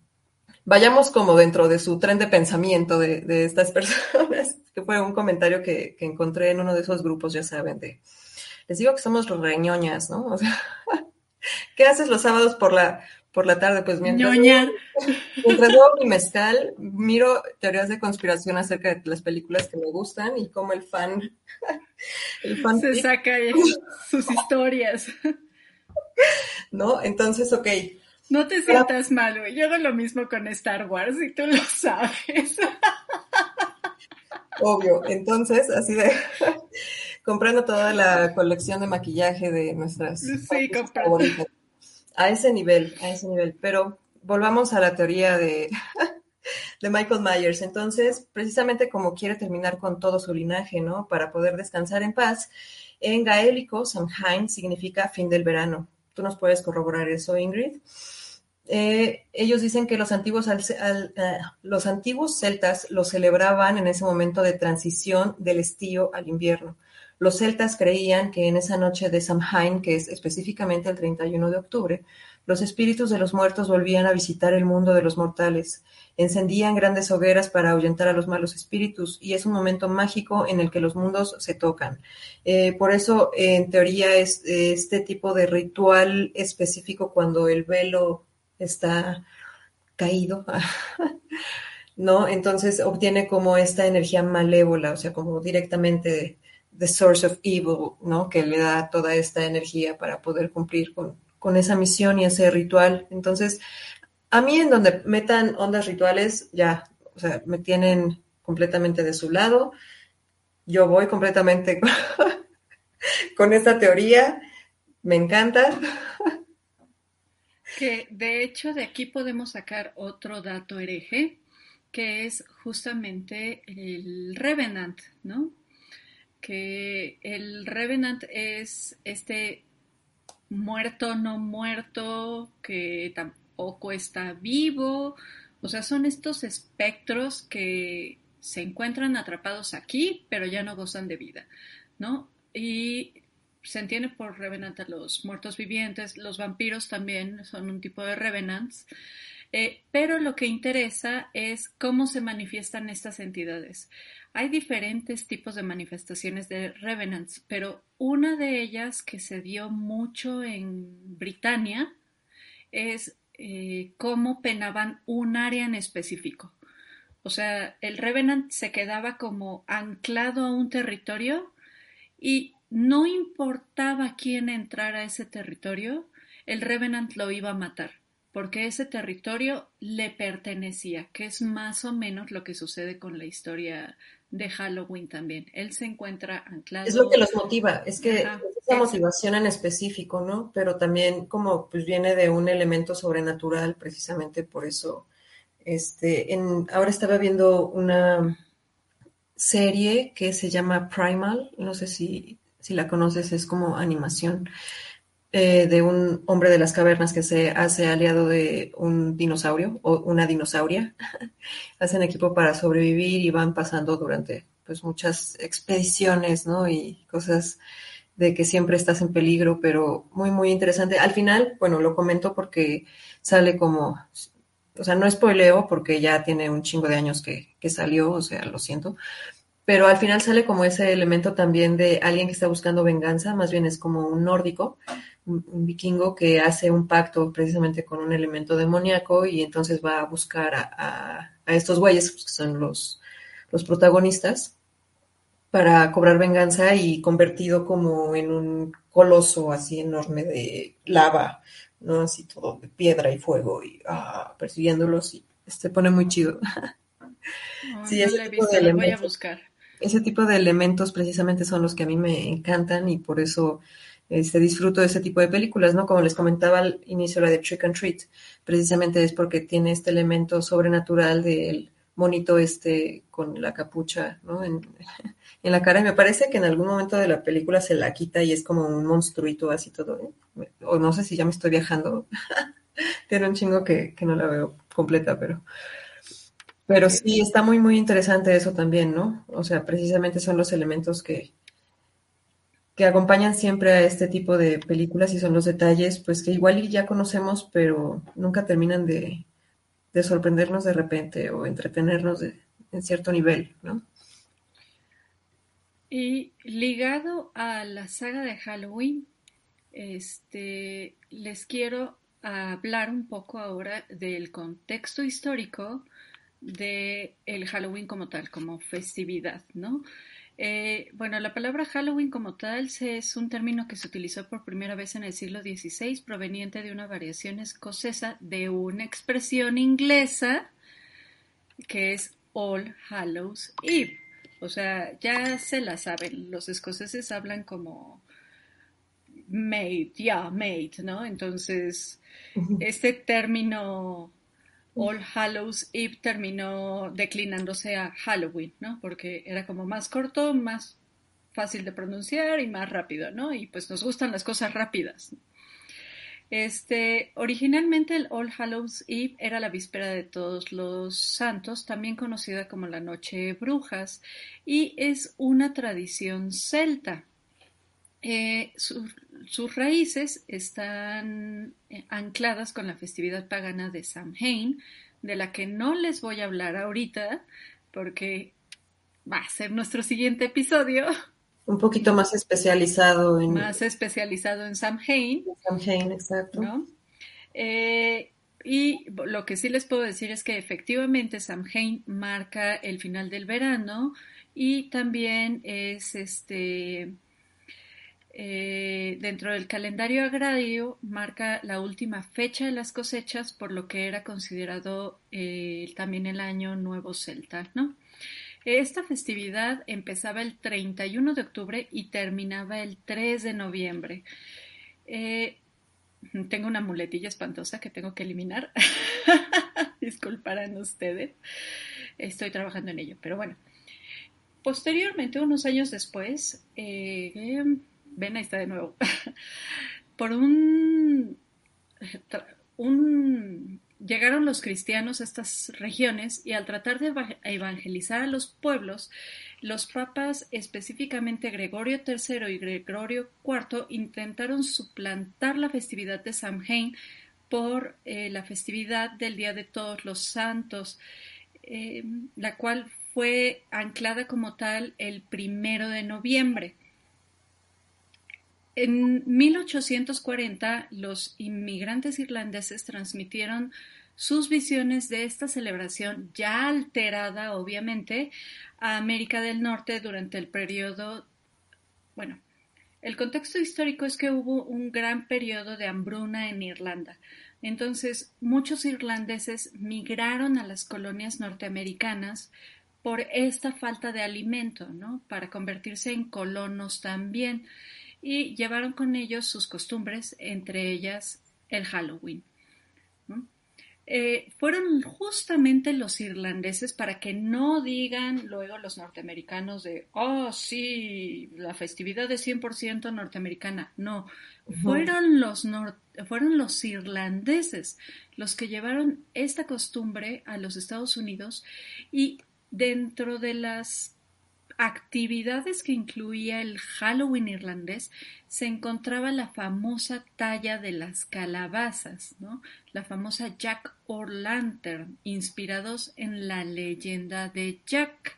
S2: vayamos como dentro de su tren de pensamiento de, estas (laughs) personas, que fue un comentario que, que, encontré en uno de esos grupos, ya saben, de, les digo que somos reñoñas, ¿no? O sea, (laughs) ¿qué haces los sábados por la, por la tarde, pues mientras, mientras mi mezcal, miro teorías de conspiración acerca de las películas que me gustan y como el fan, (laughs)
S1: el fan se saca sus historias.
S2: ¿No? Entonces, ok.
S1: No te sientas mal, güey. Yo hago lo mismo con Star Wars y tú lo sabes. (laughs)
S2: Obvio. Entonces, así de (laughs) comprando toda la colección de maquillaje de nuestras
S1: sí, favoritas.
S2: A ese nivel, a ese nivel. Pero volvamos a la teoría de, (laughs) de Michael Myers. Entonces, precisamente como quiere terminar con todo su linaje, ¿no? Para poder descansar en paz, en gaélico, Samhain significa fin del verano. ¿Tú nos puedes corroborar eso, Ingrid? Eh, ellos dicen que los antiguos, eh, los antiguos celtas lo celebraban en ese momento de transición del estío al invierno. Los celtas creían que en esa noche de Samhain, que es específicamente el 31 de octubre, los espíritus de los muertos volvían a visitar el mundo de los mortales, encendían grandes hogueras para ahuyentar a los malos espíritus y es un momento mágico en el que los mundos se tocan. Eh, por eso, en teoría, es este tipo de ritual específico cuando el velo está caído, (laughs) ¿no? Entonces obtiene como esta energía malévola, o sea, como directamente the source of evil, ¿no? Que le da toda esta energía para poder cumplir con, esa misión y ese ritual. Entonces, a mí en donde metan ondas rituales, ya, o sea, me tienen completamente de su lado. Yo voy completamente (laughs) con, esta teoría. Me encanta.
S1: Que de hecho de aquí podemos sacar otro dato hereje, que es justamente el Revenant, ¿no? que el Revenant es este muerto no muerto que tampoco está vivo, o sea, son estos espectros que se encuentran atrapados aquí, pero ya no gozan de vida, ¿no? Y se entiende por Revenant a los muertos vivientes, los vampiros también son un tipo de Revenants, eh, pero lo que interesa es cómo se manifiestan estas entidades. Hay diferentes tipos de manifestaciones de Revenants, pero una de ellas que se dio mucho en Britania es eh, cómo penaban un área en específico. O sea, el Revenant se quedaba como anclado a un territorio y no importaba quién entrara a ese territorio, el Revenant lo iba a matar porque ese territorio le pertenecía, que es más o menos lo que sucede con la historia de Halloween también. Él se encuentra anclado.
S2: Es lo que los motiva, es que esa motivación en específico, ¿no? Pero también como pues viene de un elemento sobrenatural, precisamente por eso. Este, en, ahora estaba viendo una serie que se llama Primal, no sé si, si la conoces, es como animación. Eh, de un hombre de las cavernas que se hace aliado de un dinosaurio o una dinosauria. (laughs) Hacen equipo para sobrevivir y van pasando durante pues muchas expediciones, ¿no? Y cosas de que siempre estás en peligro, pero muy, muy interesante. Al final, bueno, lo comento porque sale como, o sea, no spoileo porque ya tiene un chingo de años que, que salió, o sea, lo siento, pero al final sale como ese elemento también de alguien que está buscando venganza, más bien es como un nórdico, un, vikingo que hace un pacto precisamente con un elemento demoníaco y entonces va a buscar a, estos güeyes, pues, que son los, los protagonistas, para cobrar venganza y convertido como en un coloso así enorme de lava, ¿no? Así todo de piedra y fuego y ah, persiguiéndolos y se pone muy chido. (laughs) sí, ese tipo de elementos, voy a buscar. Ese tipo de elementos precisamente son los que a mí me encantan y por eso este, disfruto de ese tipo de películas, ¿no? Como les comentaba al inicio la de Trick and Treat, precisamente es porque tiene este elemento sobrenatural del monito este con la capucha, ¿no? En, (laughs) en, la cara. Y me parece que en algún momento de la película se la quita y es como un monstruito así todo. ¿eh? O no sé si ya me estoy viajando. (laughs) tiene un chingo que, que no la veo completa, pero... Pero sí, está muy, muy interesante eso también, ¿no? O sea, precisamente son los elementos que, que acompañan siempre a este tipo de películas y son los detalles, pues que igual ya conocemos, pero nunca terminan de, sorprendernos de repente o entretenernos en cierto nivel, ¿no?
S1: Y ligado a la saga de Halloween, este, les quiero hablar un poco ahora del contexto histórico de el Halloween como tal, como festividad, ¿no? Eh, bueno, la palabra Halloween como tal es un término que se utilizó por primera vez en el siglo XVI, proveniente de una variación escocesa de una expresión inglesa que es All Hallows Eve. O sea, ya se la saben, los escoceses hablan como mate, ya, mate, ¿no? Entonces, este término All Hallows Eve terminó declinándose a Halloween, ¿no? Porque era como más corto, más fácil de pronunciar y más rápido, ¿no? Y pues nos gustan las cosas rápidas. Este, originalmente el All Hallows Eve era la víspera de todos los santos, también conocida como la Noche Brujas, y es una tradición celta. Eh, sus raíces están eh, ancladas con la festividad pagana de Samhain, de la que no les voy a hablar ahorita porque va a ser nuestro siguiente episodio.
S2: Un poquito más especializado en...
S1: Más especializado en Samhain.
S2: Samhain, exacto.
S1: Eh, y lo que sí les puedo decir es que efectivamente Samhain marca el final del verano y también es este eh, dentro del calendario agrario marca la última fecha de las cosechas, por lo que era considerado eh, también el año nuevo celta, ¿no? Esta festividad empezaba el 31 de octubre y terminaba el 3 de noviembre. Eh, tengo una muletilla espantosa que tengo que eliminar. (laughs) Disculparán ustedes. Estoy trabajando en ello, pero bueno. Posteriormente, unos años después, ven, ahí está de nuevo, (laughs) por un, un, llegaron los cristianos a estas regiones y al tratar de evangelizar a los pueblos, los papas, específicamente Gregorio III y Gregorio IV, intentaron suplantar la festividad de Samhain por eh, la festividad del Día de Todos los Santos, eh, la cual fue anclada como tal el primero de noviembre. En 1840, los inmigrantes irlandeses transmitieron sus visiones de esta celebración, ya alterada obviamente, a América del Norte durante el periodo, bueno, el contexto histórico es que hubo un gran periodo de hambruna en Irlanda. Entonces, muchos irlandeses migraron a las colonias norteamericanas por esta falta de alimento, ¿no? Para convertirse en colonos también y llevaron con ellos sus costumbres, entre ellas el Halloween. Eh, fueron justamente los irlandeses para que no digan luego los norteamericanos de, oh, sí, la festividad es 100% norteamericana. No, fueron, los fueron los irlandeses los que llevaron esta costumbre a los Estados Unidos y dentro de las actividades que incluía el Halloween irlandés se encontraba la famosa talla de las calabazas, ¿no? la famosa Jack or Lantern, inspirados en la leyenda de Jack.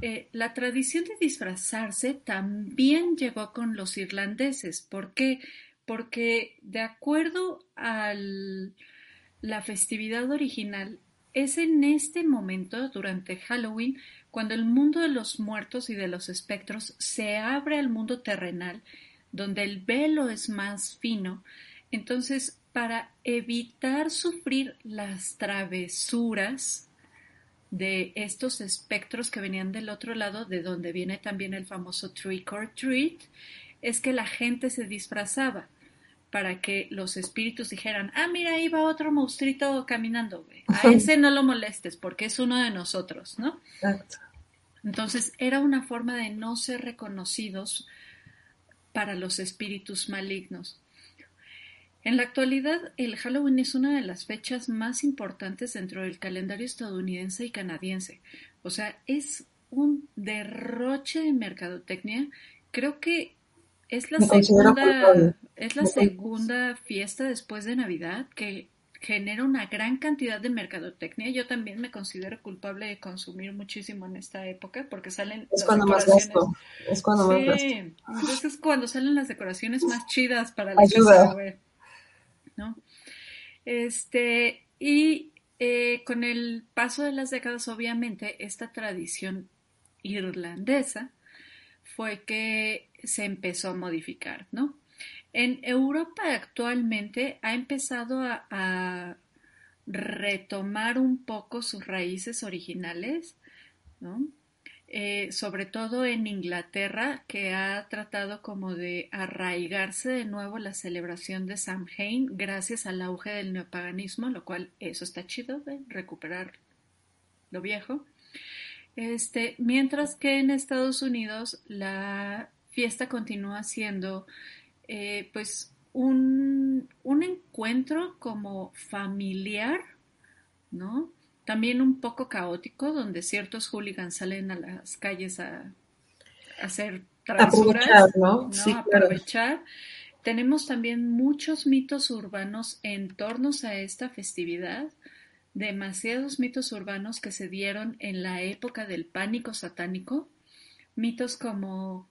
S1: Eh, la tradición de disfrazarse también llegó con los irlandeses. ¿Por qué? Porque de acuerdo a la festividad original, es en este momento, durante Halloween, cuando el mundo de los muertos y de los espectros se abre al mundo terrenal, donde el velo es más fino, entonces para evitar sufrir las travesuras de estos espectros que venían del otro lado, de donde viene también el famoso trick or treat, es que la gente se disfrazaba para que los espíritus dijeran, ah, mira, ahí va otro monstruito caminando. A (laughs) ese no lo molestes porque es uno de nosotros, ¿no? Exacto. Entonces era una forma de no ser reconocidos para los espíritus malignos. En la actualidad, el Halloween es una de las fechas más importantes dentro del calendario estadounidense y canadiense. O sea, es un derroche de mercadotecnia. Creo que es la segunda, es la segunda fiesta después de Navidad que genera una gran cantidad de mercadotecnia. Yo también me considero culpable de consumir muchísimo en esta época porque salen
S2: es cuando más gasto. Es cuando
S1: más
S2: gasto.
S1: Entonces es cuando salen las decoraciones más chidas para la Ayuda. ¿no? Este, y eh, con el paso de las décadas, obviamente, esta tradición irlandesa fue que se empezó a modificar, ¿no? En Europa actualmente ha empezado a, retomar un poco sus raíces originales. Eh, sobre todo en Inglaterra, que ha tratado como de arraigarse de nuevo la celebración de Samhain gracias al auge del neopaganismo, lo cual eso está chido de recuperar lo viejo. Este, mientras que en Estados Unidos la fiesta continúa siendo eh, pues un, un, encuentro como familiar, ¿no? También un poco caótico, donde ciertos hooligans salen a las calles a, hacer travesuras, aprovechar, ¿no? Sí, aprovechar. Tenemos también muchos mitos urbanos en torno a esta festividad, demasiados mitos urbanos que se dieron en la época del pánico satánico, mitos como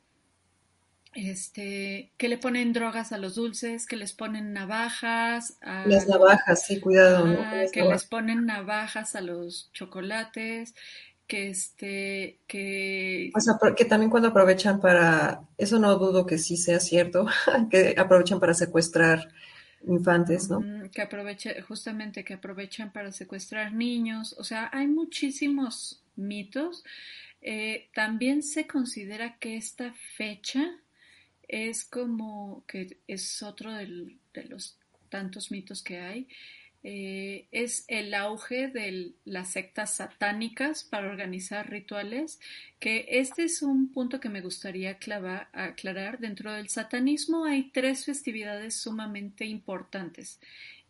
S1: este, que le ponen drogas a los dulces, que les ponen navajas.
S2: A, Las navajas, sí, cuidado.
S1: que les ponen navajas a los chocolates, que este, que...
S2: O sea, que también cuando aprovechan para, eso no dudo que sí sea cierto, (laughs) que aprovechan para secuestrar infantes, ¿no?
S1: Que aproveche, justamente que aprovechan para secuestrar niños, o sea, hay muchísimos mitos. Eh, también se considera que esta fecha es como que es otro de los tantos mitos que hay. Eh, es el auge de las sectas satánicas para organizar rituales, que este es un punto que me gustaría aclarar. Dentro del satanismo hay tres festividades sumamente importantes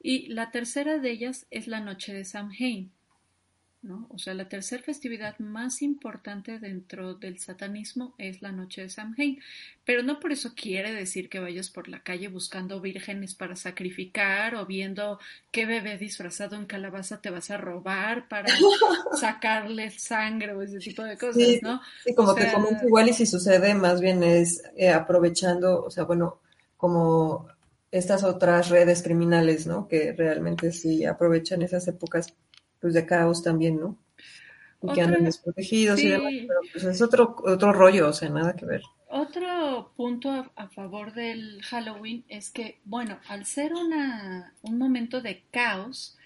S1: y la tercera de ellas es la noche de Samhain. O sea, la tercera festividad más importante dentro del satanismo es la noche de Samhain, pero no por eso quiere decir que vayas por la calle buscando vírgenes para sacrificar o viendo qué bebé disfrazado en calabaza te vas a robar para (laughs) sacarle sangre o ese tipo de cosas, ¿no?
S2: Sí, como que igual y si sucede más bien es eh, aprovechando, o sea, bueno, como estas otras redes criminales, ¿no? Que realmente sí aprovechan esas épocas pues de caos también, ¿no? Y que andan desprotegidos y demás, pero pues es otro, otro rollo, o sea, nada que ver.
S1: Otro punto a, favor del Halloween es que, bueno, al ser una, un momento de caos,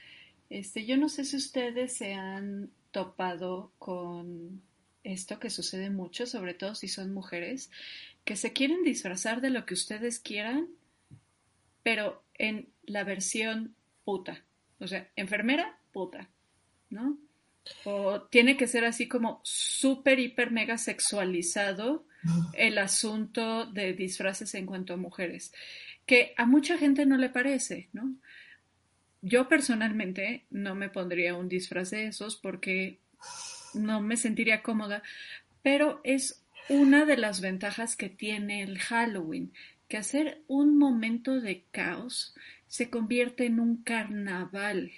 S1: este, yo no sé si ustedes se han topado con esto que sucede mucho, sobre todo si son mujeres, que se quieren disfrazar de lo que ustedes quieran, pero en la versión puta. O sea, enfermera, puta. ¿No? O tiene que ser así como súper, hiper, mega sexualizado el asunto de disfraces en cuanto a mujeres, que a mucha gente no le parece, ¿no? Yo personalmente no me pondría un disfraz de esos porque no me sentiría cómoda, pero es una de las ventajas que tiene el Halloween, que hacer un momento de caos se convierte en un carnaval,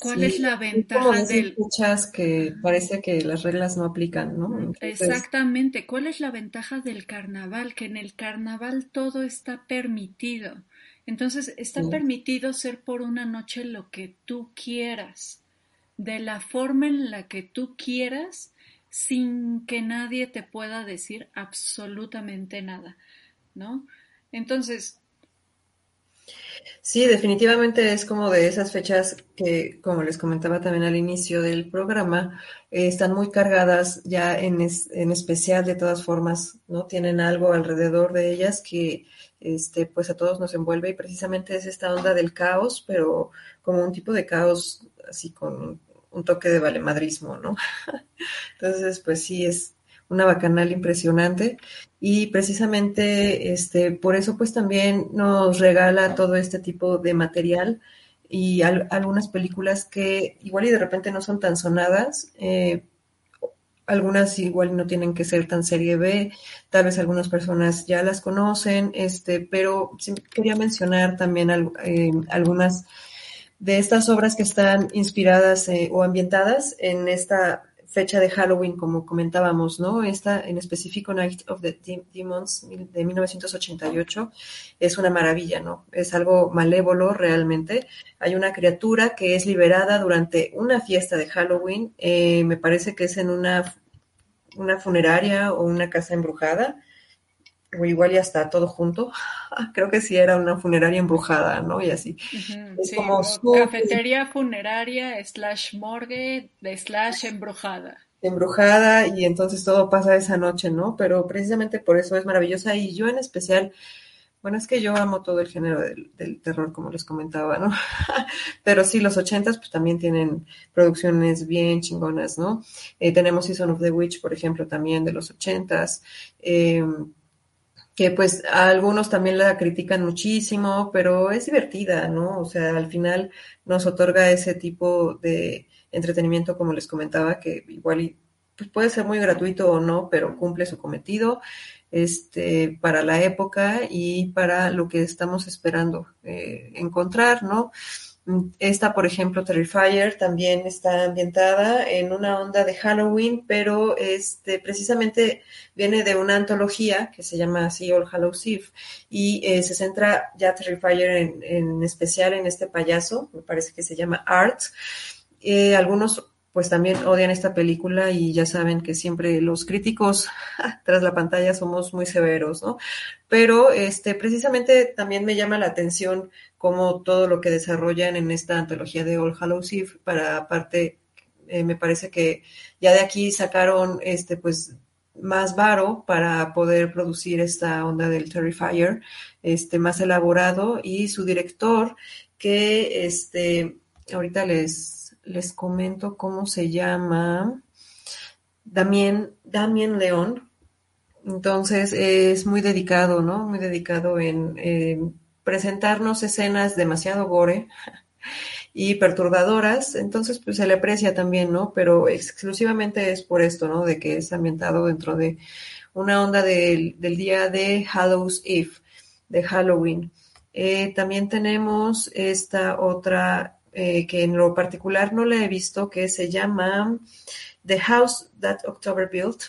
S1: ¿Cuál es la ventaja del
S2: fechas que parece que las reglas no aplican, ¿no?
S1: Exactamente. ¿Cuál es la ventaja del carnaval? Que en el carnaval todo está permitido. Entonces, está permitido ser por una noche lo que tú quieras, de la forma en la que tú quieras, sin que nadie te pueda decir absolutamente nada, ¿no? Entonces,
S2: Sí, definitivamente es como de esas fechas que, como les comentaba también al inicio del programa, eh, están muy cargadas ya en, en especial de todas formas, ¿no? Tienen algo alrededor de ellas que este, pues a todos nos envuelve y precisamente es esta onda del caos, pero como un tipo de caos así con un toque de valemadrismo, ¿no? (laughs) Entonces, pues sí, es una bacanal impresionante y precisamente este, por eso pues también nos regala todo este tipo de material y algunas películas que igual y de repente no son tan sonadas, eh, algunas igual no tienen que ser tan serie B, tal vez algunas personas ya las conocen, este, pero quería mencionar también eh, algunas de estas obras que están inspiradas eh, o ambientadas en esta fecha de Halloween, como comentábamos, ¿no? Esta en específico Night of the Demons de 1988 es una maravilla, ¿no? Es algo malévolo realmente. Hay una criatura que es liberada durante una fiesta de Halloween, eh, me parece que es en una, una funeraria o una casa embrujada, o igual ya está todo junto. (laughs) Creo que sí era una funeraria embrujada, ¿no? Y así.
S1: es como cafetería funeraria slash morgue slash embrujada.
S2: Embrujada y entonces todo pasa esa noche, ¿no? Pero precisamente por eso es maravillosa y yo en especial, bueno, es que yo amo todo el género del, terror, como les comentaba, ¿no? (laughs) Pero sí, los ochentas pues también tienen producciones bien chingonas, ¿no? Eh, tenemos Season of the Witch, por ejemplo, también de los ochentas. Eh, que pues a algunos también la critican muchísimo, pero es divertida, ¿no? O sea, al final nos otorga ese tipo de entretenimiento, como les comentaba, que igual pues puede ser muy gratuito o no, pero cumple su cometido este, para la época y para lo que estamos esperando eh, encontrar, ¿no? Esta, por ejemplo, Terrifier, también está ambientada en una onda de Halloween, pero este, precisamente viene de una antología que se llama así All Hallows Eve y eh, se centra ya Terrifier en, en, especial en este payaso, me parece que se llama Art. Eh, algunos pues también odian esta película y ya saben que siempre los críticos (laughs) tras la pantalla somos muy severos, ¿no? Pero este, precisamente también me llama la atención como todo lo que desarrollan en esta antología de All Hallows Eve, para aparte, eh, me parece que ya de aquí sacaron este, pues, más varo para poder producir esta onda del Terrifier, este, más elaborado, y su director, que este, ahorita les, les comento cómo se llama, Damien, Damien León. Entonces es muy dedicado, ¿no? Muy dedicado en presentarnos escenas demasiado gore y perturbadoras, entonces pues se le aprecia también, ¿no? Pero exclusivamente es por esto, ¿no? De que es ambientado dentro de una onda del, día de Hallows Eve, de Halloween. Eh, también tenemos esta otra eh, que en lo particular no la he visto, que se llama The House That October Built.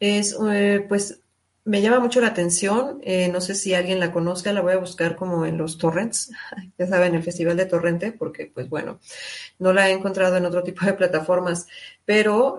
S2: Es eh, pues me llama mucho la atención, eh, no sé si alguien la conozca, la voy a buscar como en los torrents, (laughs) ya saben, el Festival de Torrente, porque pues bueno, no la he encontrado en otro tipo de plataformas, pero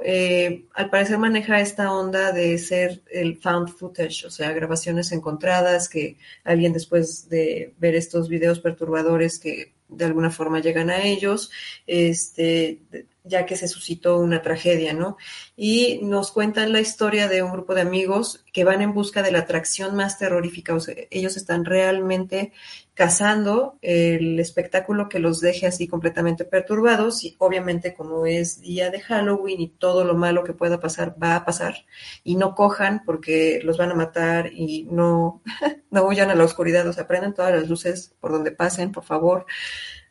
S2: al parecer maneja esta onda de ser el found footage, o sea, grabaciones encontradas, que alguien después de ver estos videos perturbadores que de alguna forma llegan a ellos, este, ya que se suscitó una tragedia, ¿no? Y nos cuentan la historia de un grupo de amigos que van en busca de la atracción más terrorífica, o sea, ellos están realmente cazando el espectáculo que los deje así completamente perturbados y obviamente como es día de Halloween y todo lo malo que pueda pasar va a pasar y no cojan porque los van a matar y no, (laughs) no huyan a la oscuridad, o sea, prendan todas las luces por donde pasen, por favor.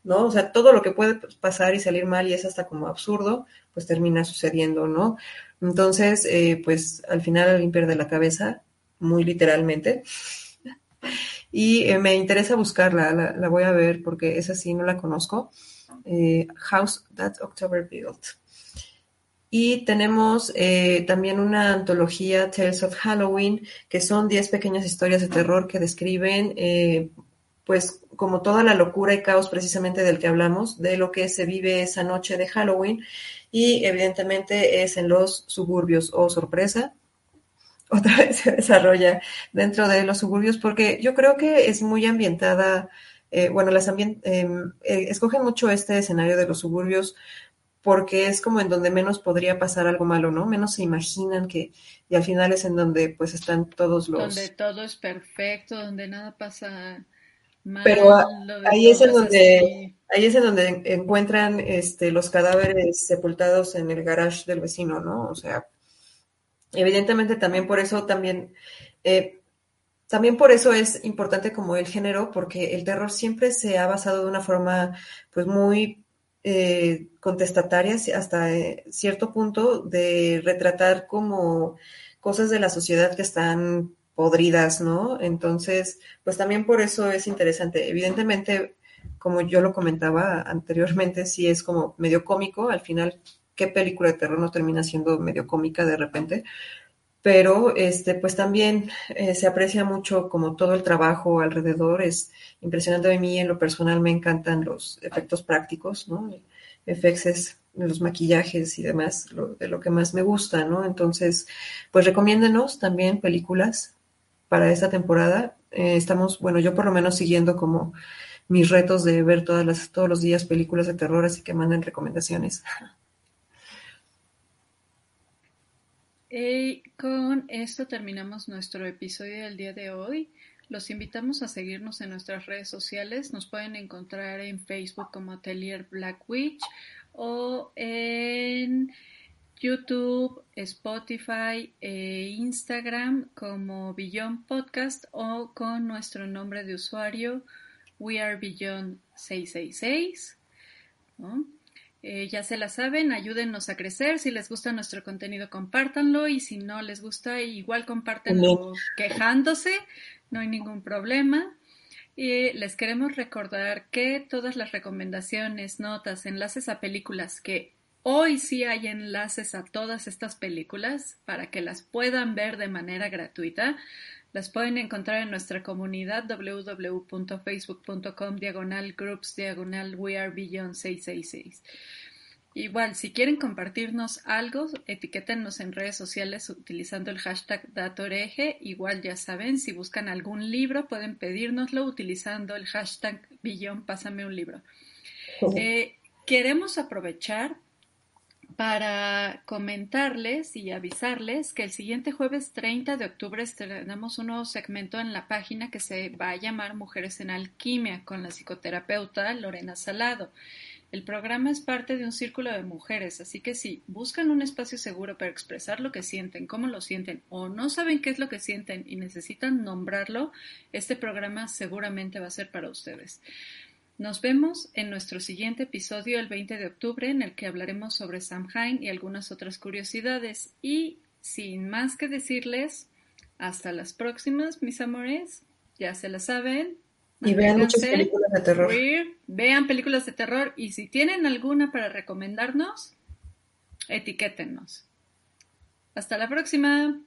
S2: ¿No? O sea, todo lo que puede pasar y salir mal y es hasta como absurdo, pues termina sucediendo, ¿no? Entonces, eh, pues al final alguien pierde la cabeza, muy literalmente. (laughs) Y eh, me interesa buscarla, la, voy a ver porque esa sí no la conozco. Eh, House That October Built. Y tenemos también una antología, Tales of Halloween, que son 10 pequeñas historias de terror que describen pues como toda la locura y caos precisamente del que hablamos, de lo que se vive esa noche de Halloween y evidentemente es en los suburbios, o oh, sorpresa, (laughs) otra vez se desarrolla dentro de los suburbios, porque yo creo que es muy ambientada, eh, bueno, las ambient em, eh, escogen mucho este escenario de los suburbios porque es como en donde menos podría pasar algo malo, ¿no? Menos se imaginan que, y al final es en donde pues están todos los...
S1: Donde todo es perfecto, donde nada pasa mal.
S2: Pero ahí es en donde, ahí es en donde encuentran este, los cadáveres sepultados en el garage del vecino, ¿no? O sea, evidentemente también por eso también... Eh, también por eso es importante como el género, porque el terror siempre se ha basado de una forma pues muy eh, contestatarias hasta eh, cierto punto de retratar como cosas de la sociedad que están podridas, ¿no? Entonces, pues también por eso es interesante. Evidentemente, como yo lo comentaba anteriormente, sí es como medio cómico. Al final, ¿qué película de terror no termina siendo medio cómica de repente? Pero, este, pues también eh, se aprecia mucho como todo el trabajo alrededor. Es impresionante a mí, en lo personal me encantan los efectos prácticos, ¿no? Efectos los maquillajes y demás, de lo que más me gusta, ¿no? Entonces, pues recomiéndenos también películas para esta temporada. Eh, estamos, bueno, yo por lo menos siguiendo como mis retos de ver todas las, todos los días películas de terror, así que manden recomendaciones. (laughs)
S1: Y con esto terminamos nuestro episodio del día de hoy. Los invitamos a seguirnos en nuestras redes sociales. Nos pueden encontrar en Facebook como Atelier Black Witch o en YouTube, Spotify e Instagram como Beyond Podcast o con nuestro nombre de usuario We Are Beyond 666. Eh, ya se la saben, ayúdennos a crecer. Si les gusta nuestro contenido, compártanlo. Y si no les gusta, igual compártanlo quejándose. No hay ningún problema. Y les queremos recordar que todas las recomendaciones, notas, enlaces a películas que hoy sí hay enlaces a todas estas películas para que las puedan ver de manera gratuita. Las pueden encontrar en nuestra comunidad www.facebook.com diagonal groups diagonal we are beyond 666. Igual, si quieren compartirnos algo, etiquétenos en redes sociales utilizando el hashtag Datoreje. Igual ya saben, si buscan algún libro, pueden pedírnoslo utilizando el hashtag Billón Pásame un libro. Eh, queremos aprovechar para comentarles y avisarles que el siguiente jueves 30 de octubre estrenamos un nuevo segmento en la página que se va a llamar Mujeres en Alquimia con la psicoterapeuta Lorena Salado. El programa es parte de un círculo de mujeres, así que si buscan un espacio seguro para expresar lo que sienten, cómo lo sienten o no saben qué es lo que sienten y necesitan nombrarlo, este programa seguramente va a ser para ustedes. Nos vemos en nuestro siguiente episodio el 20 de octubre en el que hablaremos sobre Samhain y algunas otras curiosidades. Y sin más que decirles, hasta las próximas, mis amores. Ya se la saben.
S2: Y vean muchas películas de terror.
S1: vean películas de terror y si tienen alguna para recomendarnos, etiquétennos. Hasta la próxima.